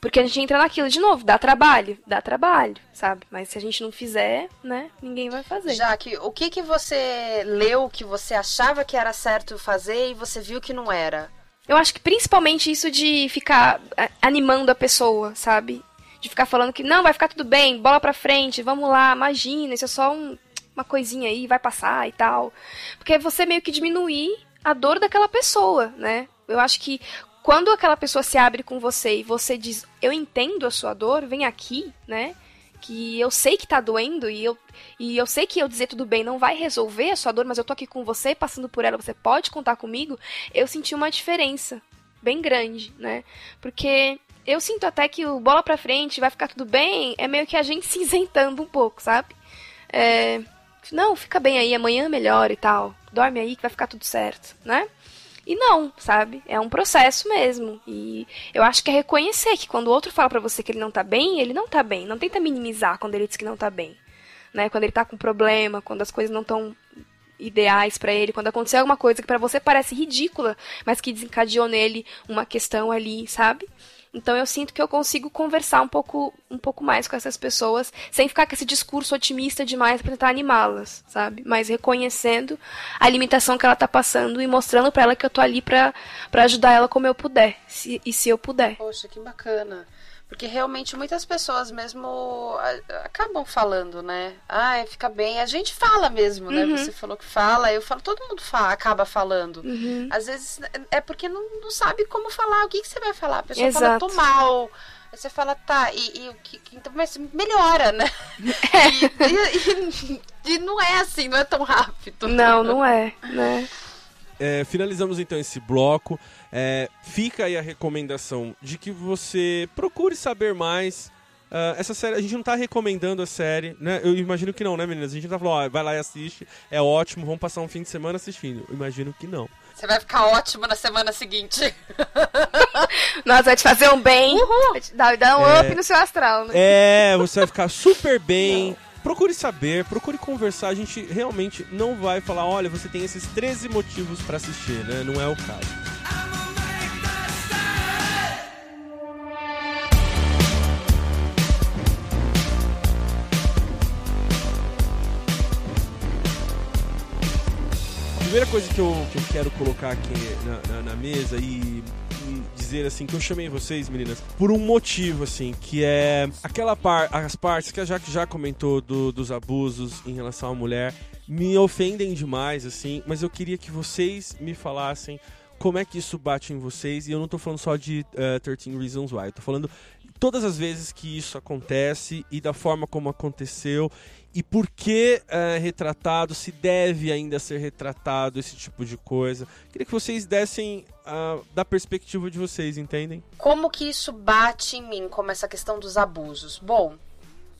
Porque a gente entra naquilo de novo, dá trabalho, dá trabalho, sabe? Mas se a gente não fizer, né, ninguém vai fazer. Jaque, o que que você leu que você achava que era certo fazer e você viu que não era? Eu acho que principalmente isso de ficar animando a pessoa, sabe? De ficar falando que não, vai ficar tudo bem, bola pra frente, vamos lá, imagina, isso é só um, uma coisinha aí, vai passar e tal. Porque você meio que diminuir a dor daquela pessoa, né? Eu acho que quando aquela pessoa se abre com você e você diz, eu entendo a sua dor, vem aqui, né? Que eu sei que tá doendo e eu, e eu sei que eu dizer tudo bem não vai resolver a sua dor, mas eu tô aqui com você, passando por ela, você pode contar comigo. Eu senti uma diferença bem grande, né? Porque eu sinto até que o bola pra frente, vai ficar tudo bem, é meio que a gente se isentando um pouco, sabe? É, não, fica bem aí, amanhã melhor e tal. Dorme aí que vai ficar tudo certo, né? E não, sabe? É um processo mesmo. E eu acho que é reconhecer que quando o outro fala para você que ele não tá bem, ele não tá bem. Não tenta minimizar quando ele diz que não tá bem. Né? Quando ele tá com problema, quando as coisas não estão ideais para ele, quando aconteceu alguma coisa que para você parece ridícula, mas que desencadeou nele uma questão ali, sabe? Então eu sinto que eu consigo conversar um pouco, um pouco mais com essas pessoas, sem ficar com esse discurso otimista demais para tentar animá-las, sabe? Mas reconhecendo a limitação que ela tá passando e mostrando para ela que eu tô ali para ajudar ela como eu puder, se, e se eu puder. Poxa, que bacana. Porque realmente muitas pessoas mesmo acabam falando, né? Ah, fica bem. A gente fala mesmo, né? Uhum. Você falou que fala, eu falo, todo mundo fala, acaba falando. Uhum. Às vezes é porque não, não sabe como falar. O que, que você vai falar? A pessoa Exato. fala, tô mal. Aí você fala, tá, e, e que, então, mas melhora, né? É. E, e, e, não é assim, não é tão rápido. Não, não é, né? É, finalizamos então esse bloco. É, fica aí a recomendação de que você procure saber mais. Uh, essa série, a gente não tá recomendando a série, né? Eu imagino que não, né, meninas? A gente tá falando, ó, vai lá e assiste, é ótimo, vamos passar um fim de semana assistindo. Eu imagino que não. Você vai ficar ótimo na semana seguinte. Nossa, vai te fazer um bem. Uhul. Vai te dar, dar um É. up no seu astral, né? É, você vai ficar super bem. Procure saber, procure conversar. A gente realmente não vai falar, olha, você tem esses 13 motivos pra assistir, né? Não é o caso. A primeira coisa que eu, que eu quero colocar aqui na, na- na mesa e dizer assim que eu chamei vocês, meninas, por um motivo, assim, que é aquela par, as partes que a Jaque já comentou do- dos abusos em relação à mulher me ofendem demais, assim, mas eu queria que vocês me falassem como é que isso bate em vocês, e eu não tô falando só de eh, 13 Reasons Why, eu tô falando todas as vezes que isso acontece e da forma como aconteceu e por que é retratado, se deve ainda ser retratado esse tipo de coisa. Queria que vocês dessem da perspectiva de vocês, entendem? Como que isso bate em mim, como essa questão dos abusos? Bom,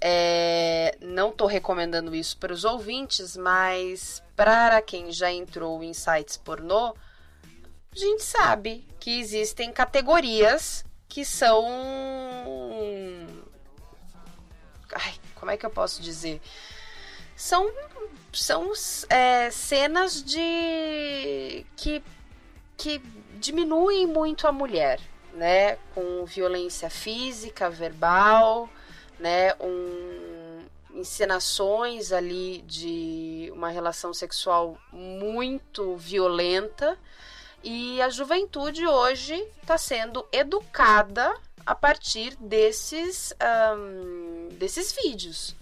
é, não tô recomendando isso para os ouvintes, mas para quem já entrou em sites pornô, a gente sabe que existem categorias que são. Ai, como é que eu posso dizer? São, são é, cenas de. que, que diminuem muito a mulher, né? Com violência física, verbal, né? Um, encenações ali de uma relação sexual muito violenta. E a juventude hoje está sendo educada a partir desses, ahn, desses vídeos,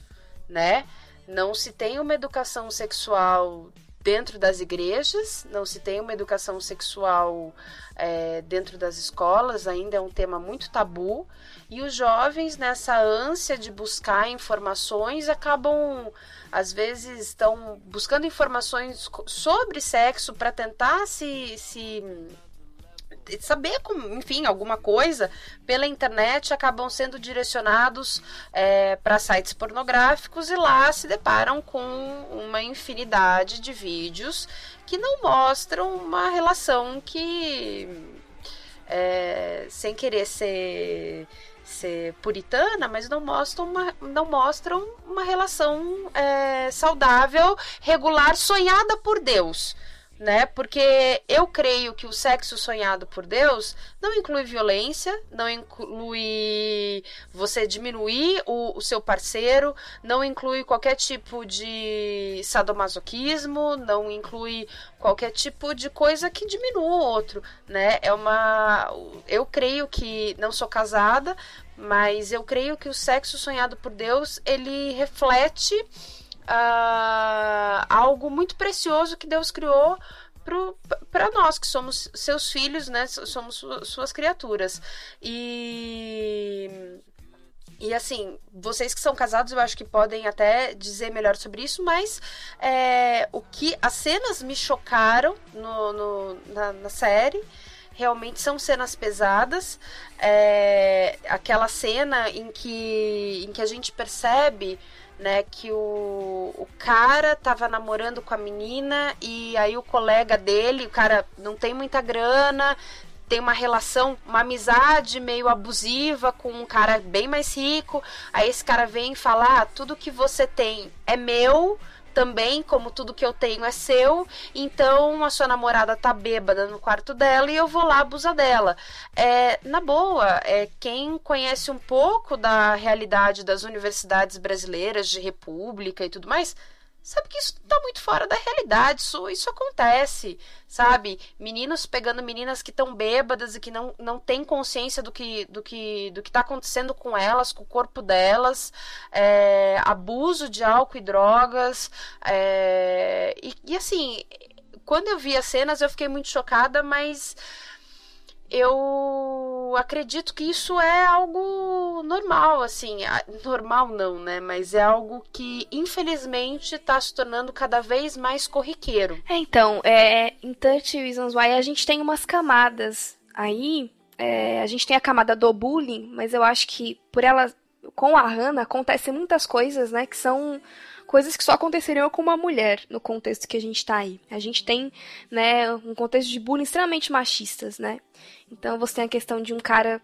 né? Não se tem uma educação sexual dentro das igrejas, não se tem uma educação sexual é, dentro das escolas, ainda é um tema muito tabu. E os jovens, nessa ânsia de buscar informações, acabam, às vezes, estão buscando informações sobre sexo para tentar se, se saber, como, enfim, alguma coisa pela internet, acabam sendo direcionados para sites pornográficos e lá se deparam com uma infinidade de vídeos que não mostram uma relação que, é, sem querer ser ser puritana, mas não mostram uma, não mostram uma relação é, saudável, regular, sonhada por Deus. Né? Porque eu creio que o sexo sonhado por Deus não inclui violência, não inclui você diminuir o, o seu parceiro, não inclui qualquer tipo de sadomasoquismo, não inclui qualquer tipo de coisa que diminua o outro, né? É uma eu creio que não sou casada, mas eu creio que o sexo sonhado por Deus, ele reflete uh, algo muito precioso que Deus criou para nós que somos seus filhos, né? Somos su suas criaturas. E e assim, vocês que são casados, eu acho que podem até dizer melhor sobre isso, mas é, o que as cenas me chocaram no, no na, na série realmente são cenas pesadas. É, aquela cena em que, em que a gente percebe né, que o, o cara tava namorando com a menina e aí o colega dele, o cara não tem muita grana, tem uma relação, uma amizade meio abusiva com um cara bem mais rico. Aí esse cara vem falar: ah, tudo que você tem é meu também, como tudo que eu tenho é seu, então a sua namorada tá bêbada no quarto dela e eu vou lá abusar dela. É, na boa, é, quem conhece um pouco da realidade das universidades brasileiras de república e tudo mais, sabe que isso tá muito fora da realidade, isso, isso acontece, sabe? Meninos pegando meninas que estão bêbadas e que não, não têm consciência do que, do, que, do que tá acontecendo com elas, com o corpo delas, é, abuso de álcool e drogas, é, e, e assim, quando eu vi as cenas eu fiquei muito chocada, mas eu acredito que isso é algo normal, assim, normal não, né? Mas é algo que infelizmente está se tornando cada vez mais corriqueiro. É, então, é, em 30 Reasons Why a gente tem umas camadas aí. É, a gente tem a camada do bullying, mas eu acho que por ela com a Hannah acontecem muitas coisas, né, que são coisas que só aconteceriam com uma mulher no contexto que a gente tá aí. A gente tem, né, um contexto de bullying extremamente machistas, né? Então você tem a questão de um cara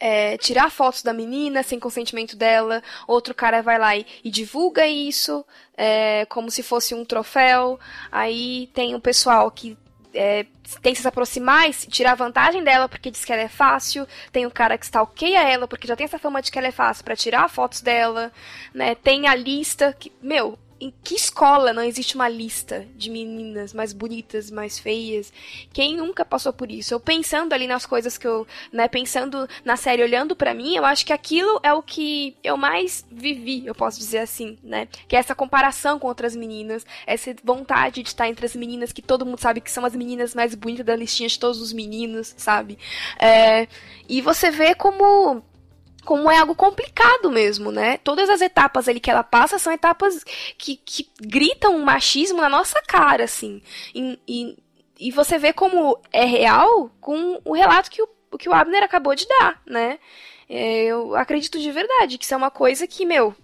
é, tirar fotos da menina sem consentimento dela, outro cara vai lá e, e divulga isso é, como se fosse um troféu. Aí tem o pessoal que é, que se aproximar e tirar vantagem dela porque diz que ela é fácil. Tem um cara que stalkeia ela porque já tem essa fama de que ela é fácil para tirar fotos dela, né? Tem a lista que, meu, em que escola não existe uma lista de meninas mais bonitas, mais feias? Quem nunca passou por isso? Eu pensando ali nas coisas que eu, né, pensando na série, olhando para mim, eu acho que aquilo é o que eu mais vivi, eu posso dizer assim, né? Que é essa comparação com outras meninas, essa vontade de estar entre as meninas que todo mundo sabe que são as meninas mais bonitas da listinha de todos os meninos, sabe? É, e você vê como como é algo complicado mesmo, né? Todas as etapas ali que ela passa são etapas que, que gritam machismo na nossa cara, assim. E, e, e você vê como é real com o relato que o, que o Abner acabou de dar, né? É, eu acredito de verdade que isso é uma coisa que, meu,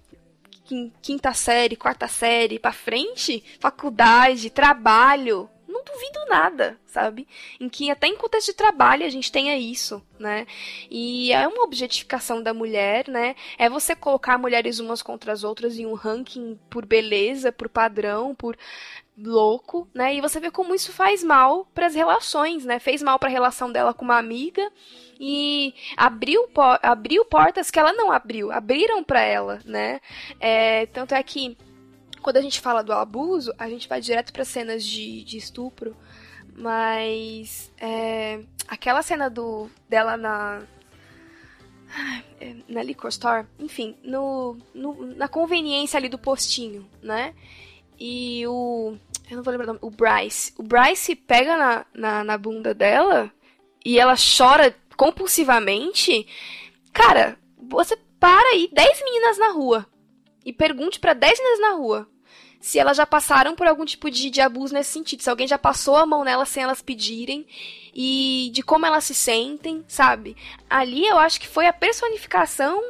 quinta série, quarta série pra frente, faculdade, trabalho, não duvido nada, sabe? Em que até em contexto de trabalho a gente tenha isso, né? E é uma objetificação da mulher, né? É você colocar mulheres umas contra as outras em um ranking por beleza, por padrão, por louco, né? E você vê como isso faz mal para as relações, né? Fez mal para a relação dela com uma amiga e abriu, abriu portas que ela não abriu, abriram para ela, né? É, tanto é que quando a gente fala do abuso, a gente vai direto para cenas de, de estupro, mas é, aquela cena do dela na na liquor store, enfim, no, no, na conveniência ali do postinho, né? E o eu não vou lembrar o nome, o Bryce, o Bryce pega na, na, na bunda dela e ela chora compulsivamente. Cara, você para aí 10 meninas na rua e pergunte para 10 meninas na rua se elas já passaram por algum tipo de, de abuso nesse sentido, se alguém já passou a mão nelas sem elas pedirem e de como elas se sentem, sabe? Ali eu acho que foi a personificação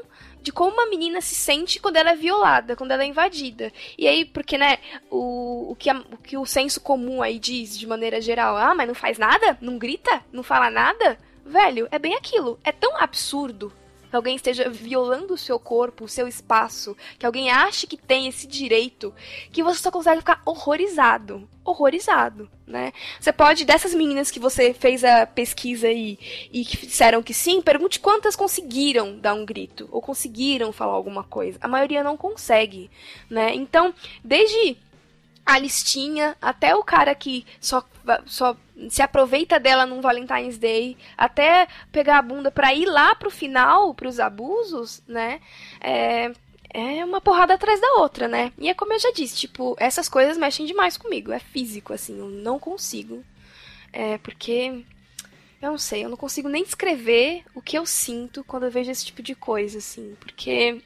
de como uma menina se sente quando ela é violada, quando ela é invadida. E aí, porque, né, o, o, que, a, o que o senso comum aí diz, de maneira geral, ah, mas não faz nada? Não grita? Não fala nada? Velho, é bem aquilo. É tão absurdo que alguém esteja violando o seu corpo, o seu espaço, que alguém ache que tem esse direito, que você só consegue ficar horrorizado. Horrorizado, né? Você pode, dessas meninas que você fez a pesquisa aí e que disseram que sim, pergunte quantas conseguiram dar um grito, ou conseguiram falar alguma coisa. A maioria não consegue, né? Então, desde a listinha, até o cara que só, só se aproveita dela num Valentine's Day, até pegar a bunda pra ir lá pro final, pros abusos, né? É, é uma porrada atrás da outra, né? E é como eu já disse, tipo, essas coisas mexem demais comigo. É físico, assim, eu não consigo. É porque. Eu não sei, eu não consigo nem descrever o que eu sinto quando eu vejo esse tipo de coisa, assim. Porque,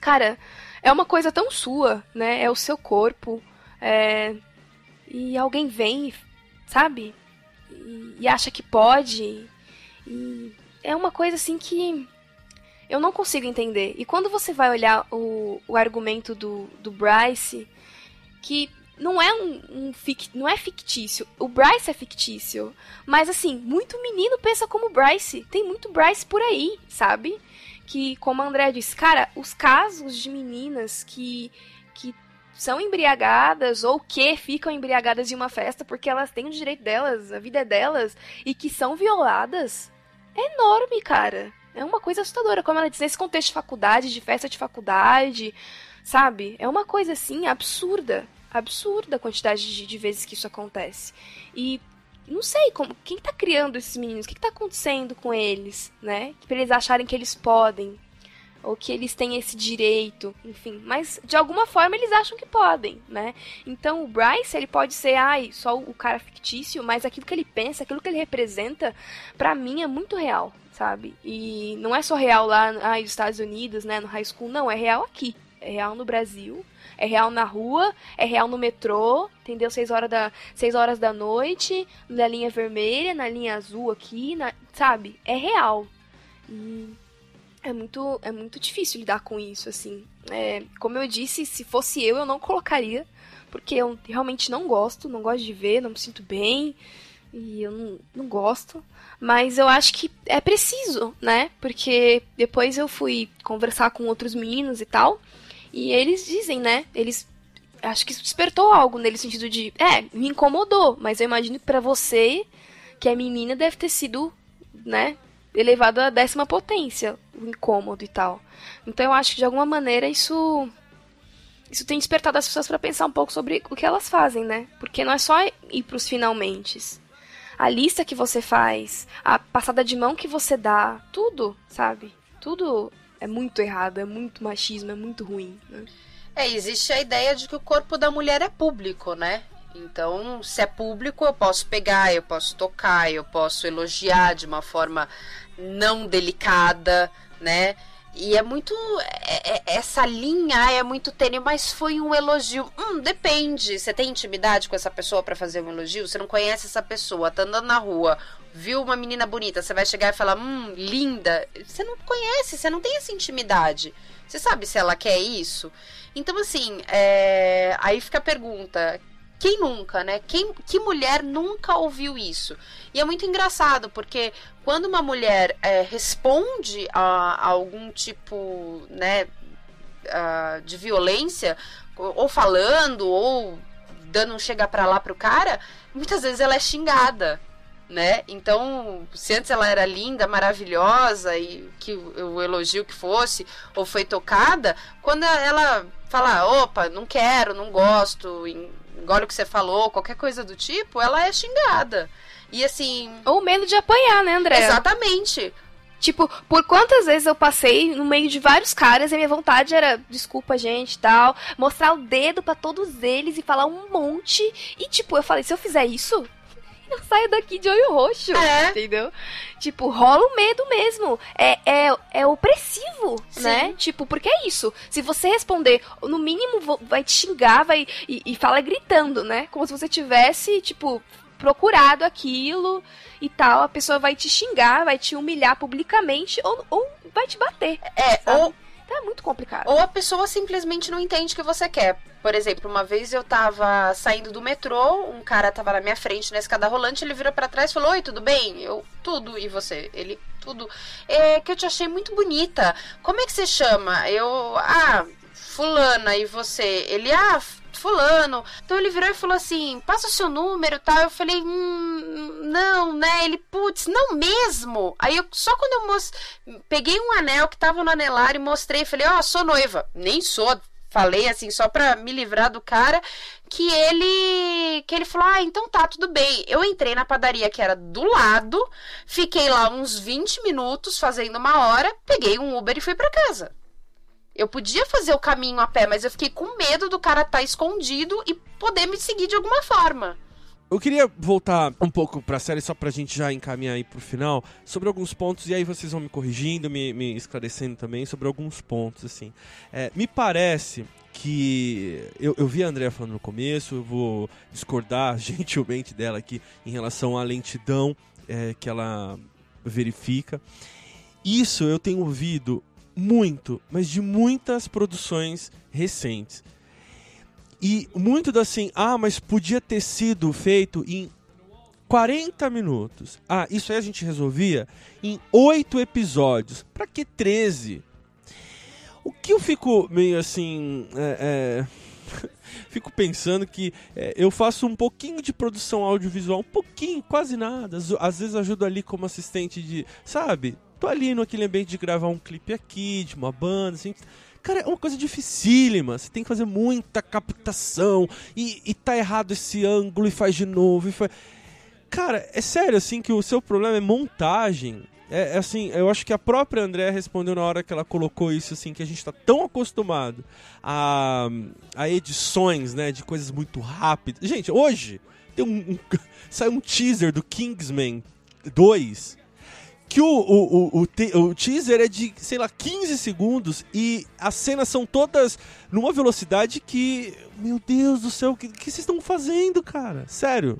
cara, é uma coisa tão sua, né? É o seu corpo. É... E alguém vem, sabe? E, e acha que pode. E é uma coisa assim que eu não consigo entender. E quando você vai olhar o, o argumento do, do Bryce, que não é um, um fic, não é fictício. O Bryce é fictício. Mas assim, muito menino pensa como Bryce. Tem muito Bryce por aí, sabe? Que, como a André disse, cara, os casos de meninas que são embriagadas ou que ficam embriagadas de uma festa porque elas têm o direito delas, a vida é delas, e que são violadas, é enorme, cara. É uma coisa assustadora, como ela diz, nesse contexto de faculdade, de festa de faculdade, sabe? É uma coisa assim absurda. Absurda a quantidade de, de vezes que isso acontece. E não sei como, quem tá criando esses meninos, o que, que tá acontecendo com eles, né? Pra eles acharem que eles podem, ou que eles têm esse direito, enfim, mas de alguma forma eles acham que podem, né? Então o Bryce, ele pode ser, ai, só o cara fictício, mas aquilo que ele pensa, aquilo que ele representa, para mim é muito real, sabe? E não é só real lá ai, nos Estados Unidos, né, no high school, não, é real aqui. É real no Brasil, é real na rua, é real no metrô, entendeu? Seis horas da, seis horas da noite, na linha vermelha, na linha azul aqui, na, sabe? É real. E é muito, é muito difícil lidar com isso, assim. É, como eu disse, se fosse eu, eu não colocaria, porque eu realmente não gosto, não gosto de ver, não me sinto bem, e eu não, não gosto. Mas eu acho que é preciso, né? Porque depois eu fui conversar com outros meninos e tal, e eles dizem, né? Eles acho que isso despertou algo nele sentido de, é, me incomodou, mas eu imagino que para você, que é menina, deve ter sido, né, elevado à décima potência, o incômodo e tal. Então eu acho que de alguma maneira isso isso tem despertado as pessoas para pensar um pouco sobre o que elas fazem, né? Porque não é só ir pros finalmente. A lista que você faz, a passada de mão que você dá, tudo, sabe? Tudo é muito errado, é muito machismo, é muito ruim, né? É, existe a ideia de que o corpo da mulher é público, né? Então, se é público, eu posso pegar, eu posso tocar, eu posso elogiar de uma forma não delicada, né? E é muito. É, é, essa linha é muito tênue, mas foi um elogio. Hum, depende. Você tem intimidade com essa pessoa para fazer um elogio? Você não conhece essa pessoa, tá andando na rua, viu uma menina bonita, você vai chegar e falar, hum, linda. Você não conhece, você não tem essa intimidade. Você sabe se ela quer isso? Então, assim, é... aí fica a pergunta: quem nunca, né? Quem, que mulher nunca ouviu isso? E é muito engraçado, porque quando uma mulher é, responde a, a, algum tipo, né, a, de violência, ou falando, ou dando um chega pra lá pro cara, muitas vezes ela é xingada né? Então, se antes ela era linda, maravilhosa e que o elogio que fosse ou foi tocada, quando ela fala, opa, não quero, não gosto, engole o que você falou, qualquer coisa do tipo, ela é xingada. E assim. Ou medo de apanhar, né, André? Exatamente. Tipo, por quantas vezes eu passei no meio de vários caras e a minha vontade era, desculpa, gente, tal, mostrar o dedo para todos eles e falar um monte. E, tipo, eu falei, se eu fizer isso, eu saio daqui de olho roxo. É. Entendeu? Tipo, rola o medo mesmo. É, é, é opressivo, Sim. né? Tipo, porque é isso. Se você responder, no mínimo vai te xingar, vai. E, e fala gritando, né? Como se você tivesse, tipo, procurado aquilo e tal. A pessoa vai te xingar, vai te humilhar publicamente ou, ou vai te bater. É, sabe? ou então é muito complicado. Ou a pessoa simplesmente não entende o que você quer. Por exemplo, uma vez eu tava saindo do metrô, um cara tava na minha frente na escada rolante, ele virou para trás e falou: Oi, tudo bem? Eu, tudo. E você? Ele, tudo. É que eu te achei muito bonita. Como é que você chama? Eu, ah, Fulana. E você? Ele, ah, fulano. Então ele virou e falou assim: passa o seu número tal. Eu falei, hum, não, né? Ele, putz, não mesmo. Aí eu, só quando eu most... peguei um anel que tava no anelário e mostrei, falei, ó, oh, sou noiva. Nem sou. Falei assim, só pra me livrar do cara, que ele. Que ele falou: Ah, então tá, tudo bem. Eu entrei na padaria que era do lado, fiquei lá uns 20 minutos fazendo uma hora, peguei um Uber e fui para casa. Eu podia fazer o caminho a pé, mas eu fiquei com medo do cara estar tá escondido e poder me seguir de alguma forma. Eu queria voltar um pouco pra série, só pra gente já encaminhar aí pro final, sobre alguns pontos, e aí vocês vão me corrigindo, me, me esclarecendo também sobre alguns pontos, assim. É, me parece que. Eu, eu vi a Andrea falando no começo, eu vou discordar gentilmente dela aqui em relação à lentidão é, que ela verifica. Isso eu tenho ouvido muito, mas de muitas produções recentes. E muito assim, ah, mas podia ter sido feito em 40 minutos. Ah, isso aí a gente resolvia em 8 episódios. Pra que 13? O que eu fico meio assim. É, é... fico pensando que é, eu faço um pouquinho de produção audiovisual, um pouquinho, quase nada. Às vezes ajudo ali como assistente de. Sabe? Tô ali no aquele ambiente de gravar um clipe aqui, de uma banda, assim. Cara, é uma coisa dificílima. Você tem que fazer muita captação. E, e tá errado esse ângulo e faz de novo. E faz... Cara, é sério, assim, que o seu problema é montagem. É, é, assim, eu acho que a própria André respondeu na hora que ela colocou isso, assim, que a gente tá tão acostumado a, a edições, né, de coisas muito rápidas. Gente, hoje tem um, um sai um teaser do Kingsman 2 que o, o, o, o, o teaser é de, sei lá, 15 segundos e as cenas são todas numa velocidade que. Meu Deus do céu, o que, que vocês estão fazendo, cara? Sério.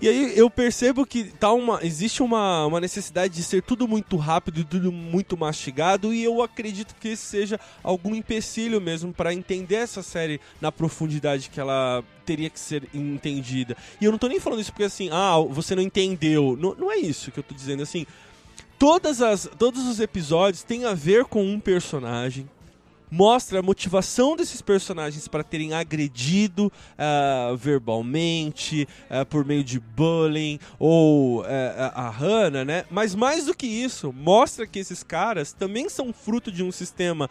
E aí eu percebo que tá uma, existe uma, uma necessidade de ser tudo muito rápido tudo muito mastigado, e eu acredito que esse seja algum empecilho mesmo para entender essa série na profundidade que ela teria que ser entendida. E eu não tô nem falando isso porque assim, ah, você não entendeu. Não, não é isso que eu tô dizendo, assim. Todas as, todos os episódios têm a ver com um personagem, mostra a motivação desses personagens para terem agredido uh, verbalmente, uh, por meio de bullying, ou uh, a Hannah, né? Mas mais do que isso, mostra que esses caras também são fruto de um sistema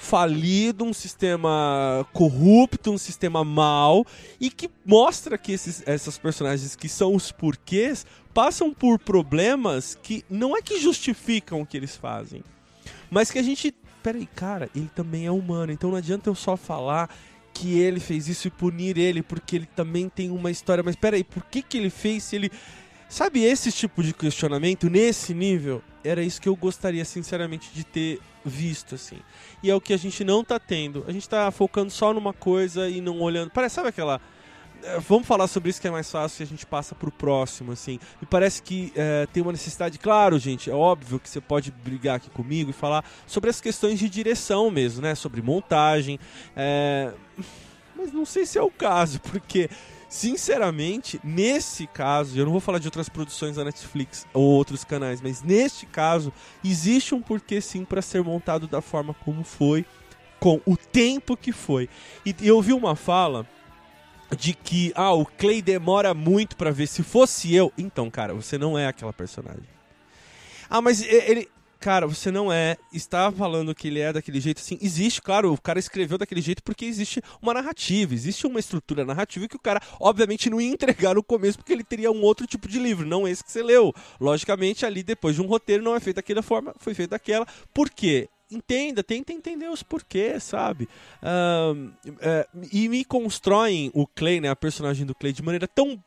falido, um sistema corrupto, um sistema mau, e que mostra que esses, essas personagens que são os porquês passam por problemas que não é que justificam o que eles fazem, mas que a gente peraí, cara, ele também é humano, então não adianta eu só falar que ele fez isso e punir ele, porque ele também tem uma história, mas peraí, por que, que ele fez se ele. Sabe esse tipo de questionamento nesse nível? Era isso que eu gostaria, sinceramente, de ter visto, assim. E é o que a gente não tá tendo. A gente tá focando só numa coisa e não olhando. Parece, sabe aquela vamos falar sobre isso que é mais fácil e a gente passa pro próximo, assim. Me parece que é, tem uma necessidade, claro, gente, é óbvio que você pode brigar aqui comigo e falar sobre as questões de direção mesmo, né? Sobre montagem. É... Mas não sei se é o caso, porque, sinceramente, nesse caso, eu não vou falar de outras produções da Netflix ou outros canais, mas neste caso, existe um porquê sim para ser montado da forma como foi, com o tempo que foi. E eu ouvi uma fala de que ah, o Clay demora muito para ver se fosse eu. Então, cara, você não é aquela personagem. Ah, mas ele cara, você não é, está falando que ele é daquele jeito assim. Existe, claro, o cara escreveu daquele jeito porque existe uma narrativa, existe uma estrutura narrativa que o cara, obviamente, não ia entregar no começo porque ele teria um outro tipo de livro, não esse que você leu. Logicamente, ali depois de um roteiro não é feito daquela forma, foi feito daquela. Por quê? Entenda, tenta entender os porquês, sabe? Uh, e me constroem o Clay, né, a personagem do Clay, de maneira tão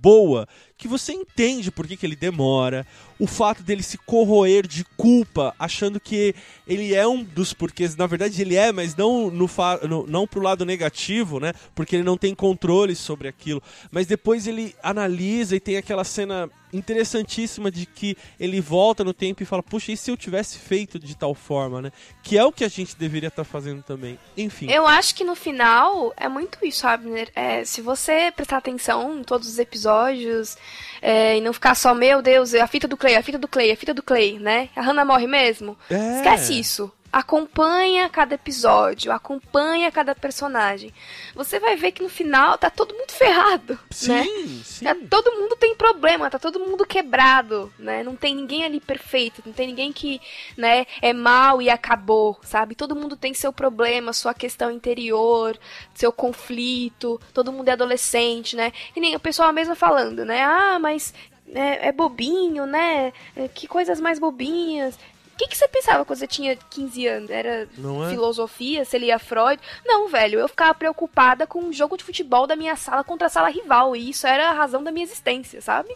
boa que você entende por que, que ele demora, o fato dele se corroer de culpa, achando que ele é um dos porquês, na verdade ele é, mas não no, no não pro lado negativo, né? Porque ele não tem controle sobre aquilo. Mas depois ele analisa e tem aquela cena interessantíssima de que ele volta no tempo e fala: "Puxa, e se eu tivesse feito de tal forma, né?" Que é o que a gente deveria estar tá fazendo também. Enfim. Eu acho que no final é muito isso, Abner. É, se você prestar atenção em todos os episódios, é, e não ficar só, meu Deus, a fita do Clay, a fita do Clay, a fita do Clay, né? A Hannah morre mesmo. É. Esquece isso acompanha cada episódio, acompanha cada personagem. Você vai ver que no final tá todo mundo ferrado, sim, né? Sim. Tá, todo mundo tem problema, tá todo mundo quebrado, né? Não tem ninguém ali perfeito, não tem ninguém que, né, é mal e acabou, sabe? Todo mundo tem seu problema, sua questão interior, seu conflito, todo mundo é adolescente, né? E nem o pessoal mesmo falando, né? Ah, mas é, é, bobinho, né? É, que coisas mais bobinhas que, que você pensava quando você tinha 15 anos? Era é? filosofia? Você lia Freud? Não, velho. Eu ficava preocupada com um jogo de futebol da minha sala contra a sala rival. E isso era a razão da minha existência, sabe?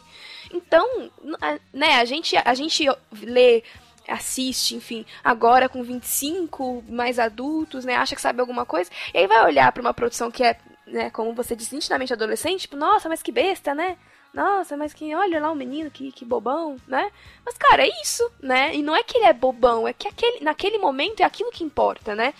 Então, né, a gente, a gente lê assiste, enfim, agora com 25, mais adultos, né, acha que sabe alguma coisa, e aí vai olhar para uma produção que é, né, como você disse, nitidamente adolescente, tipo, nossa, mas que besta, né? Nossa, mas que olha lá o menino, que, que bobão, né? Mas, cara, é isso, né? E não é que ele é bobão, é que aquele, naquele momento é aquilo que importa, né?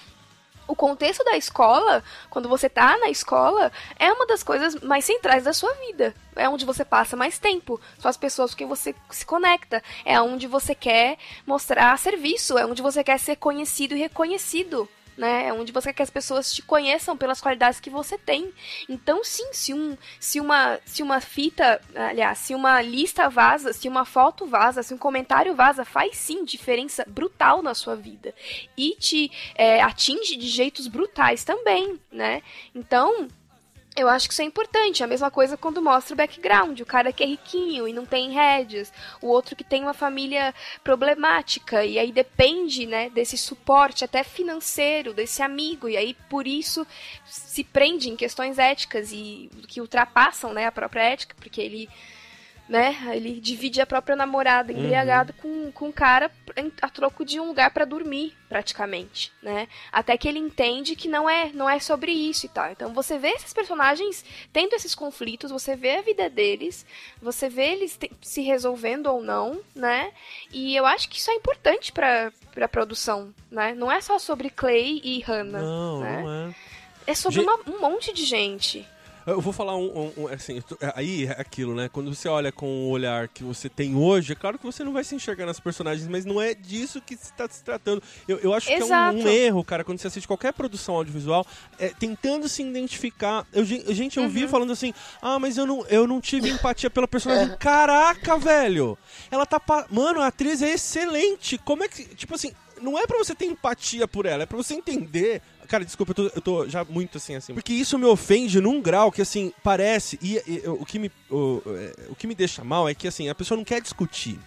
O contexto da escola, quando você tá na escola, é uma das coisas mais centrais da sua vida. É onde você passa mais tempo. São as pessoas com quem você se conecta. É onde você quer mostrar serviço. É onde você quer ser conhecido e reconhecido né? É onde você quer que as pessoas te conheçam pelas qualidades que você tem. Então, sim, se, um, se, uma, se uma fita, aliás, se uma lista vaza, se uma foto vaza, se um comentário vaza, faz sim diferença brutal na sua vida. E te é, atinge de jeitos brutais também, né? Então, eu acho que isso é importante. A mesma coisa quando mostra o background. O cara que é riquinho e não tem rédeas. O outro que tem uma família problemática. E aí depende, né, desse suporte até financeiro, desse amigo. E aí, por isso, se prende em questões éticas e que ultrapassam, né, a própria ética. Porque ele né? Ele divide a própria namorada embriagado com, com o cara a troco de um lugar pra dormir, praticamente, né? Até que ele entende que não é, não é sobre isso e tal. Então você vê esses personagens tendo esses conflitos, você vê a vida deles, você vê eles se resolvendo ou não, né? E eu acho que isso é importante pra, pra produção, né? Não é só sobre Clay e Hannah, Não, né? não é. É sobre Gen- uma- um monte de gente. Eu vou falar um, um- um, assim, tô- aí é aquilo, né? Quando você olha com o olhar que você tem hoje, é claro que você não vai se enxergar nas personagens, mas não é disso que está se tratando. Eu, eu acho que é um, Exato. um erro, cara, quando você assiste qualquer produção audiovisual, é, tentando se identificar. Eu, gen- gente, eu Uhum. vi falando assim, ah, mas eu não, eu não tive empatia pela personagem. Caraca, velho! Ela tá. pa- Mano, a atriz é excelente. Como é que. Tipo assim, não é pra você ter empatia por ela, é pra você entender. Cara, desculpa, eu tô, eu tô já muito assim, assim. Porque isso me ofende num grau que, assim, parece. E, e, o, que me, o, é, o que me deixa mal é que, assim, a pessoa não quer discutir.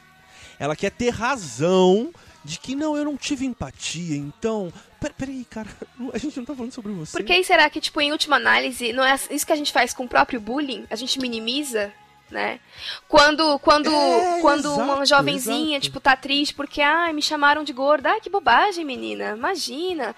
Ela quer ter razão de que não, eu não tive empatia, então. Pera- Peraí, cara, a gente não tá falando sobre você. Por que será que, tipo, em última análise, não é isso que a gente faz com o próprio bullying? A gente minimiza, né? Quando, quando, É, quando exato, uma jovenzinha, exato. tipo, tá triste porque, ai, me chamaram de gorda. Ai, que bobagem, menina. Imagina.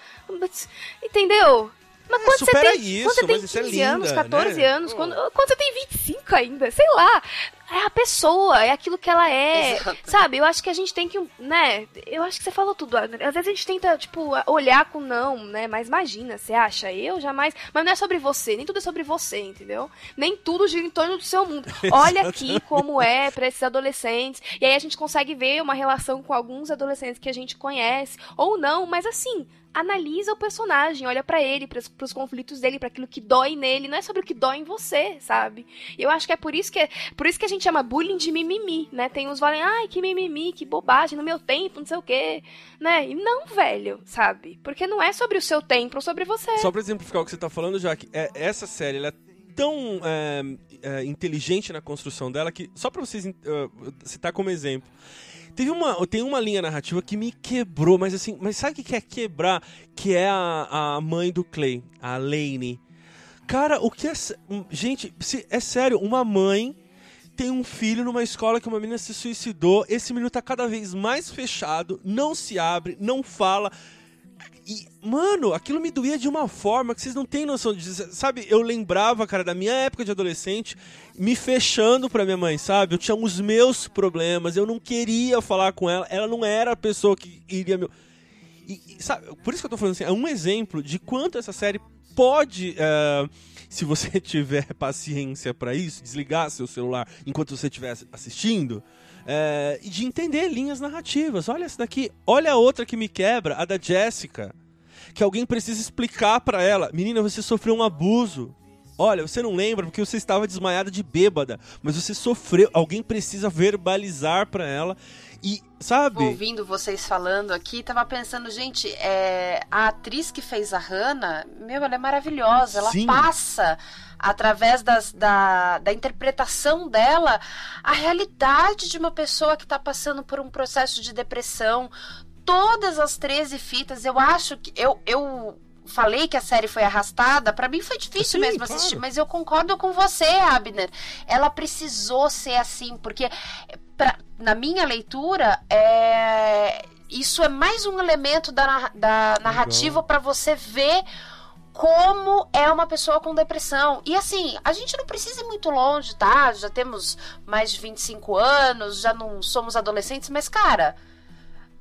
Entendeu? Mas É, quando você tem, isso, quando você tem mas isso é 15 anos, linda, 14 né? anos, quando, quando você tem 25 ainda, sei lá. É a pessoa, é aquilo que ela é. Exato. Sabe? Eu acho que a gente tem que, né? Eu acho que você falou tudo. Às vezes a gente tenta, tipo, olhar com não, né? Mas imagina, você acha? Eu jamais. Mas não é sobre você, nem tudo é sobre você, entendeu? Nem tudo gira em torno do seu mundo. Olha aqui como é pra esses adolescentes. E aí a gente consegue ver uma relação com alguns adolescentes que a gente conhece. Ou não, mas assim. Analisa o personagem, olha pra ele, pros, pros conflitos dele, pra aquilo que dói nele, não é sobre o que dói em você, sabe? E eu acho que é por isso que é, por isso que a gente chama bullying de mimimi, né? Tem uns falam, ai, que mimimi, que bobagem, no meu tempo, não sei o quê, né? E não, velho, sabe? Porque não é sobre o seu tempo, é sobre você. Só pra exemplificar o que você tá falando, Jaque, é, essa série ela é tão é, é, inteligente na construção dela que, só pra vocês eh, citar como exemplo, teve uma, tem uma linha narrativa que me quebrou, mas assim, mas sabe o que é quebrar? Que é a, a mãe do Clay, a Lainey. Cara, o que é. Gente, é sério, uma mãe tem um filho numa escola que uma menina se suicidou. Esse menino tá cada vez mais fechado, não se abre, não fala. E, mano, aquilo me doía de uma forma que vocês não têm noção de. Sabe, eu lembrava, cara, da minha época de adolescente, me fechando pra minha mãe, sabe? Eu tinha os meus problemas, eu não queria falar com ela, ela não era a pessoa que iria me. E, sabe, por isso que eu tô falando assim, é um exemplo de quanto essa série pode, eh, se você tiver paciência pra isso, desligar seu celular enquanto você estiver assistindo, e de entender linhas narrativas. Olha essa daqui, olha a outra que me quebra, a da Jessica, que alguém precisa explicar pra ela, menina, você sofreu um abuso. Olha, você não lembra porque você estava desmaiada de bêbada, mas você sofreu. Alguém precisa verbalizar pra ela e, sabe? Ouvindo vocês falando aqui, tava pensando, gente, é, a atriz que fez a Hannah, meu, ela é maravilhosa. Ela Sim. passa, através das- da, da interpretação dela, a realidade de uma pessoa que tá passando por um processo de depressão. Todas as 13 fitas, eu acho que. Eu, eu falei que a série foi arrastada, pra mim foi difícil Sim, mesmo claro. assistir, mas eu concordo com você, Abner. Ela precisou ser assim, porque pra- na minha leitura, é, isso é mais um elemento da, da narrativa para você ver como é uma pessoa com depressão. E assim, a gente não precisa ir muito longe, tá? Já temos mais de 25 anos, já não somos adolescentes, mas cara,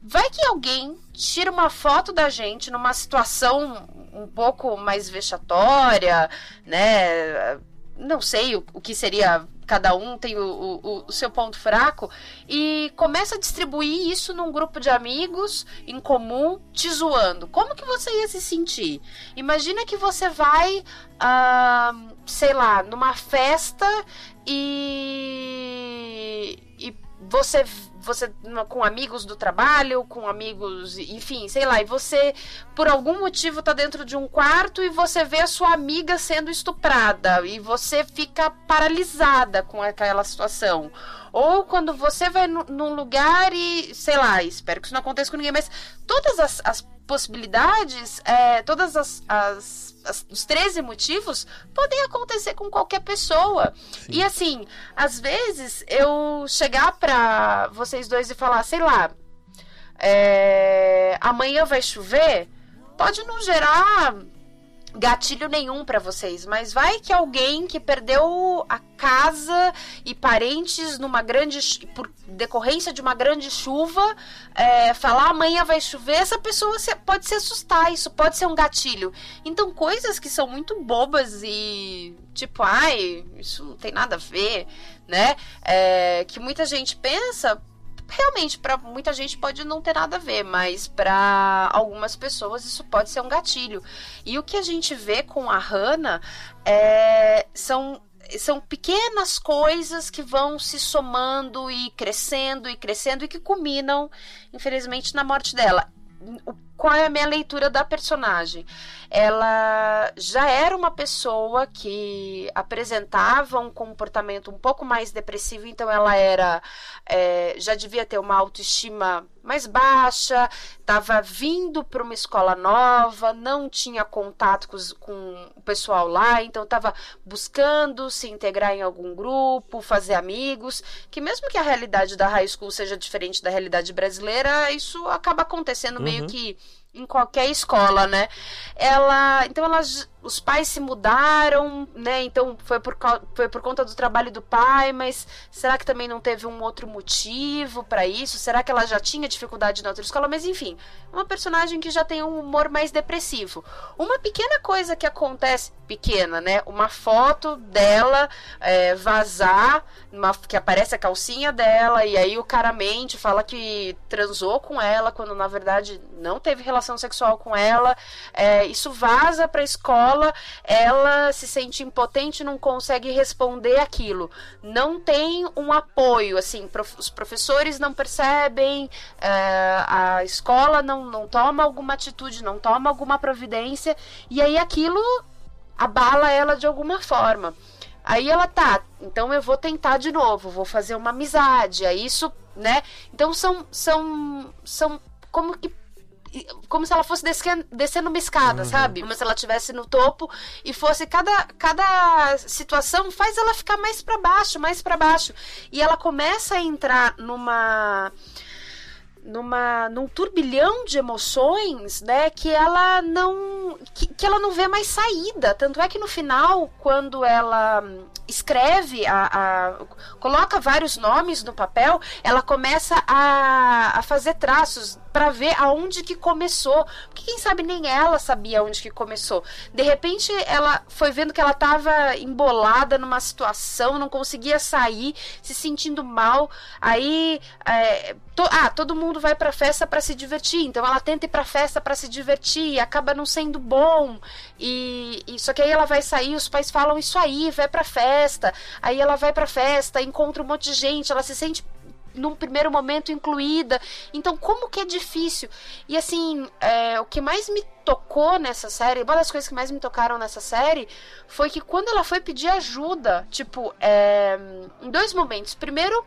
vai que alguém tira uma foto da gente numa situação um pouco mais vexatória, né? Não sei o, o que seria. Cada um tem o, o- o seu ponto fraco e começa a distribuir isso num grupo de amigos em comum, te zoando. Como que você ia se sentir? Imagina que você vai, ah, sei lá, numa festa e, e você, você com amigos do trabalho, com amigos, enfim, sei lá, e você por algum motivo tá dentro de um quarto e você vê a sua amiga sendo estuprada e você fica paralisada com aquela situação. Ou quando você vai nu- num lugar e, sei lá, espero que isso não aconteça com ninguém, mas todas as, as possibilidades, é, todas as, as, as, os 13 motivos podem acontecer com qualquer pessoa. Sim. E assim, às vezes eu chegar pra vocês dois e falar, sei lá, é, amanhã vai chover, pode não gerar gatilho nenhum para vocês, mas vai que alguém que perdeu a casa e parentes numa grande por decorrência de uma grande chuva, é, falar amanhã vai chover, essa pessoa pode se assustar, isso pode ser um gatilho. Então coisas que são muito bobas e tipo, ai, isso não tem nada a ver, né? É, que muita gente pensa realmente para muita gente pode não ter nada a ver, mas para algumas pessoas isso pode ser um gatilho. E o que a gente vê com a Hannah é, são são pequenas coisas que vão se somando e crescendo e crescendo e que culminam, infelizmente, na morte dela. Qual é a minha leitura da personagem? Ela já era uma pessoa que apresentava um comportamento um pouco mais depressivo, então ela era é, já devia ter uma autoestima mais baixa, estava vindo para uma escola nova, não tinha contato com, com o pessoal lá, então estava buscando se integrar em algum grupo, fazer amigos, que mesmo que a realidade da high school seja diferente da realidade brasileira, isso acaba acontecendo uhum. meio que em qualquer escola, né? Ela, então elas os pais se mudaram, né? Então foi por, foi por conta do trabalho do pai, mas será que também não teve um outro motivo para isso? Será que ela já tinha dificuldade na outra escola? Mas enfim, uma personagem que já tem um humor mais depressivo. Uma pequena coisa que acontece, pequena, né? Uma foto dela é, vazar, uma, que aparece a calcinha dela, e aí o cara mente, fala que transou com ela, quando na verdade não teve relação sexual com ela. É, isso vaza pra escola escola, ela se sente impotente, não consegue responder aquilo. Não tem um apoio, assim, prof os professores não percebem, é, a escola não, não toma alguma atitude, não toma alguma providência, e aí aquilo abala ela de alguma forma. Aí ela tá, então eu vou tentar de novo, vou fazer uma amizade, é isso, né? Então são são são como que como se ela fosse descendo, descendo uma escada, uhum. sabe? Como se ela estivesse no topo e fosse cada, cada situação faz ela ficar mais para baixo, mais para baixo. E ela começa a entrar numa numa num turbilhão de emoções, né, que ela não que, que ela não vê mais saída. Tanto é que no final, quando ela escreve a, a coloca vários nomes no papel, ela começa a, a fazer traços para ver aonde que começou. Porque quem sabe nem ela sabia onde que começou. De repente ela foi vendo que ela estava embolada numa situação, não conseguia sair, se sentindo mal. Aí, é, to, ah, todo mundo vai para festa para se divertir. Então ela tenta ir para festa para se divertir, e acaba não sendo bom. E, e só que aí ela vai sair, os pais falam isso aí, vai para festa. Aí ela vai para festa, encontra um monte de gente, ela se sente num primeiro momento incluída. Então, como que é difícil? E assim, é, o que mais me tocou nessa série, uma das coisas que mais me tocaram nessa série, foi que quando ela foi pedir ajuda, tipo, é, em dois momentos. Primeiro,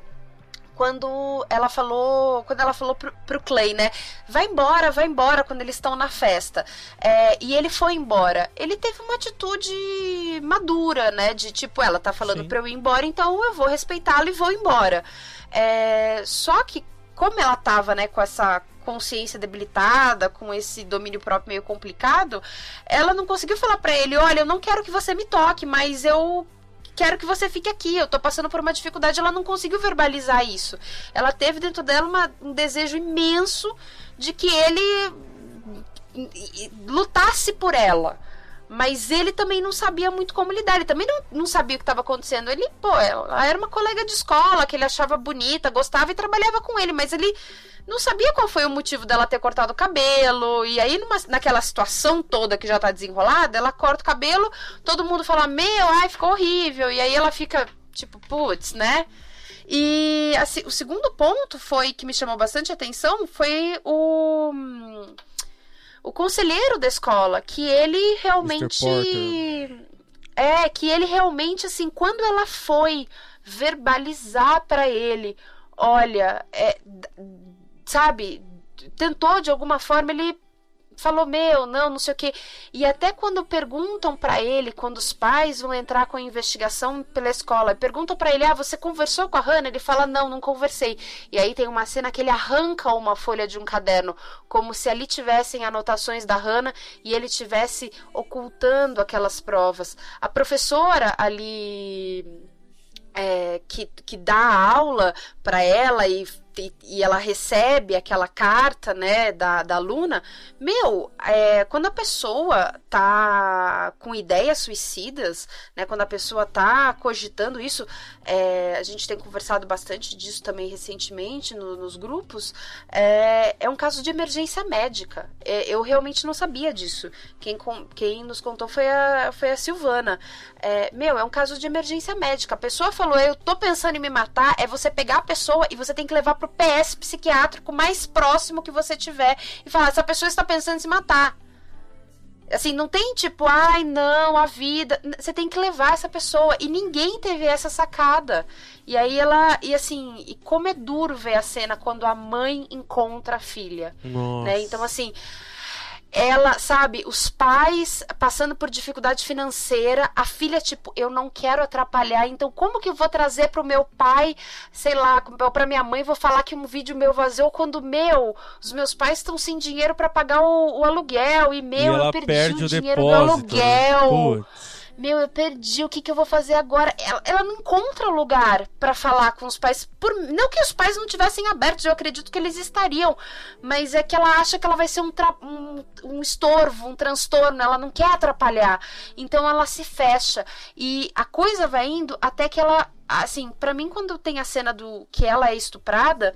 quando ela falou, quando ela falou pro, pro Clay, né? Vai embora, vai embora quando eles estão na festa. É, e ele foi embora. Ele teve uma atitude madura, né? De tipo, ela tá falando Sim. pra eu ir embora, então eu vou respeitá-lo e vou embora. É, só que, como ela tava, né, com essa consciência debilitada, com esse domínio próprio meio complicado, ela não conseguiu falar para ele: olha, eu não quero que você me toque, mas eu quero que você fique aqui, eu tô passando por uma dificuldade. Ela não conseguiu verbalizar isso. Ela teve dentro dela uma, um desejo imenso de que ele lutasse por ela. Mas ele também não sabia muito como lidar. Ele também não, não sabia o que estava acontecendo. Ele, pô, ela era uma colega de escola que ele achava bonita, gostava e trabalhava com ele. Mas ele não sabia qual foi o motivo dela ter cortado o cabelo. E aí, numa, naquela situação toda que já tá desenrolada, ela corta o cabelo, todo mundo fala, meu, ai, ficou horrível. E aí ela fica, tipo, putz, né? E assim, o segundo ponto foi que me chamou bastante atenção foi o o conselheiro da escola, que ele realmente é que ele realmente assim, quando ela foi verbalizar para ele, olha, é, sabe, tentou de alguma forma ele falou meu, não, não sei o quê. E até quando perguntam para ele, quando os pais vão entrar com a investigação pela escola, perguntam para ele: "Ah, você conversou com a Hannah?" Ele fala: "Não, não conversei". E aí tem uma cena que ele arranca uma folha de um caderno, como se ali tivessem anotações da Hannah e ele tivesse ocultando aquelas provas. A professora ali é, que, que dá aula para ela e e, e, ela recebe aquela carta, né, da, da aluna, meu, é, quando a pessoa tá com ideias suicidas, né, quando a pessoa tá cogitando isso, é, a gente tem conversado bastante disso também recentemente no, nos grupos, é, é, um caso de emergência médica. É, eu realmente não sabia disso. Quem, quem nos contou foi a, foi a Silvana. É, meu, é um caso de emergência médica. A pessoa falou, eu tô pensando em me matar, é você pegar a pessoa e você tem que levar pro PS psiquiátrico mais próximo que você tiver e falar: essa pessoa está pensando em se matar. Assim, não tem tipo, ai não, a vida. Você tem que levar essa pessoa. E ninguém teve essa sacada. E aí ela. E assim, e como é duro ver a cena quando a mãe encontra a filha. Nossa. Né? Então, assim ela, sabe, os pais passando por dificuldade financeira, a filha, tipo, eu não quero atrapalhar, então como que eu vou trazer pro meu pai, sei lá, pra minha mãe, vou falar que um vídeo meu vazou quando, meu, os meus pais estão sem dinheiro para pagar o, o, aluguel, e, meu, e eu perdi o, o dinheiro do aluguel. Né? Meu, eu perdi, o que, que eu vou fazer agora? Ela, ela não encontra lugar para falar com os pais. Por, não que os pais não tivessem abertos, eu acredito que eles estariam, mas é que ela acha que ela vai ser um, um, um estorvo, um transtorno, ela não quer atrapalhar. Então ela se fecha. E a coisa vai indo até que ela. Assim, para mim, quando tem a cena do que ela é estuprada,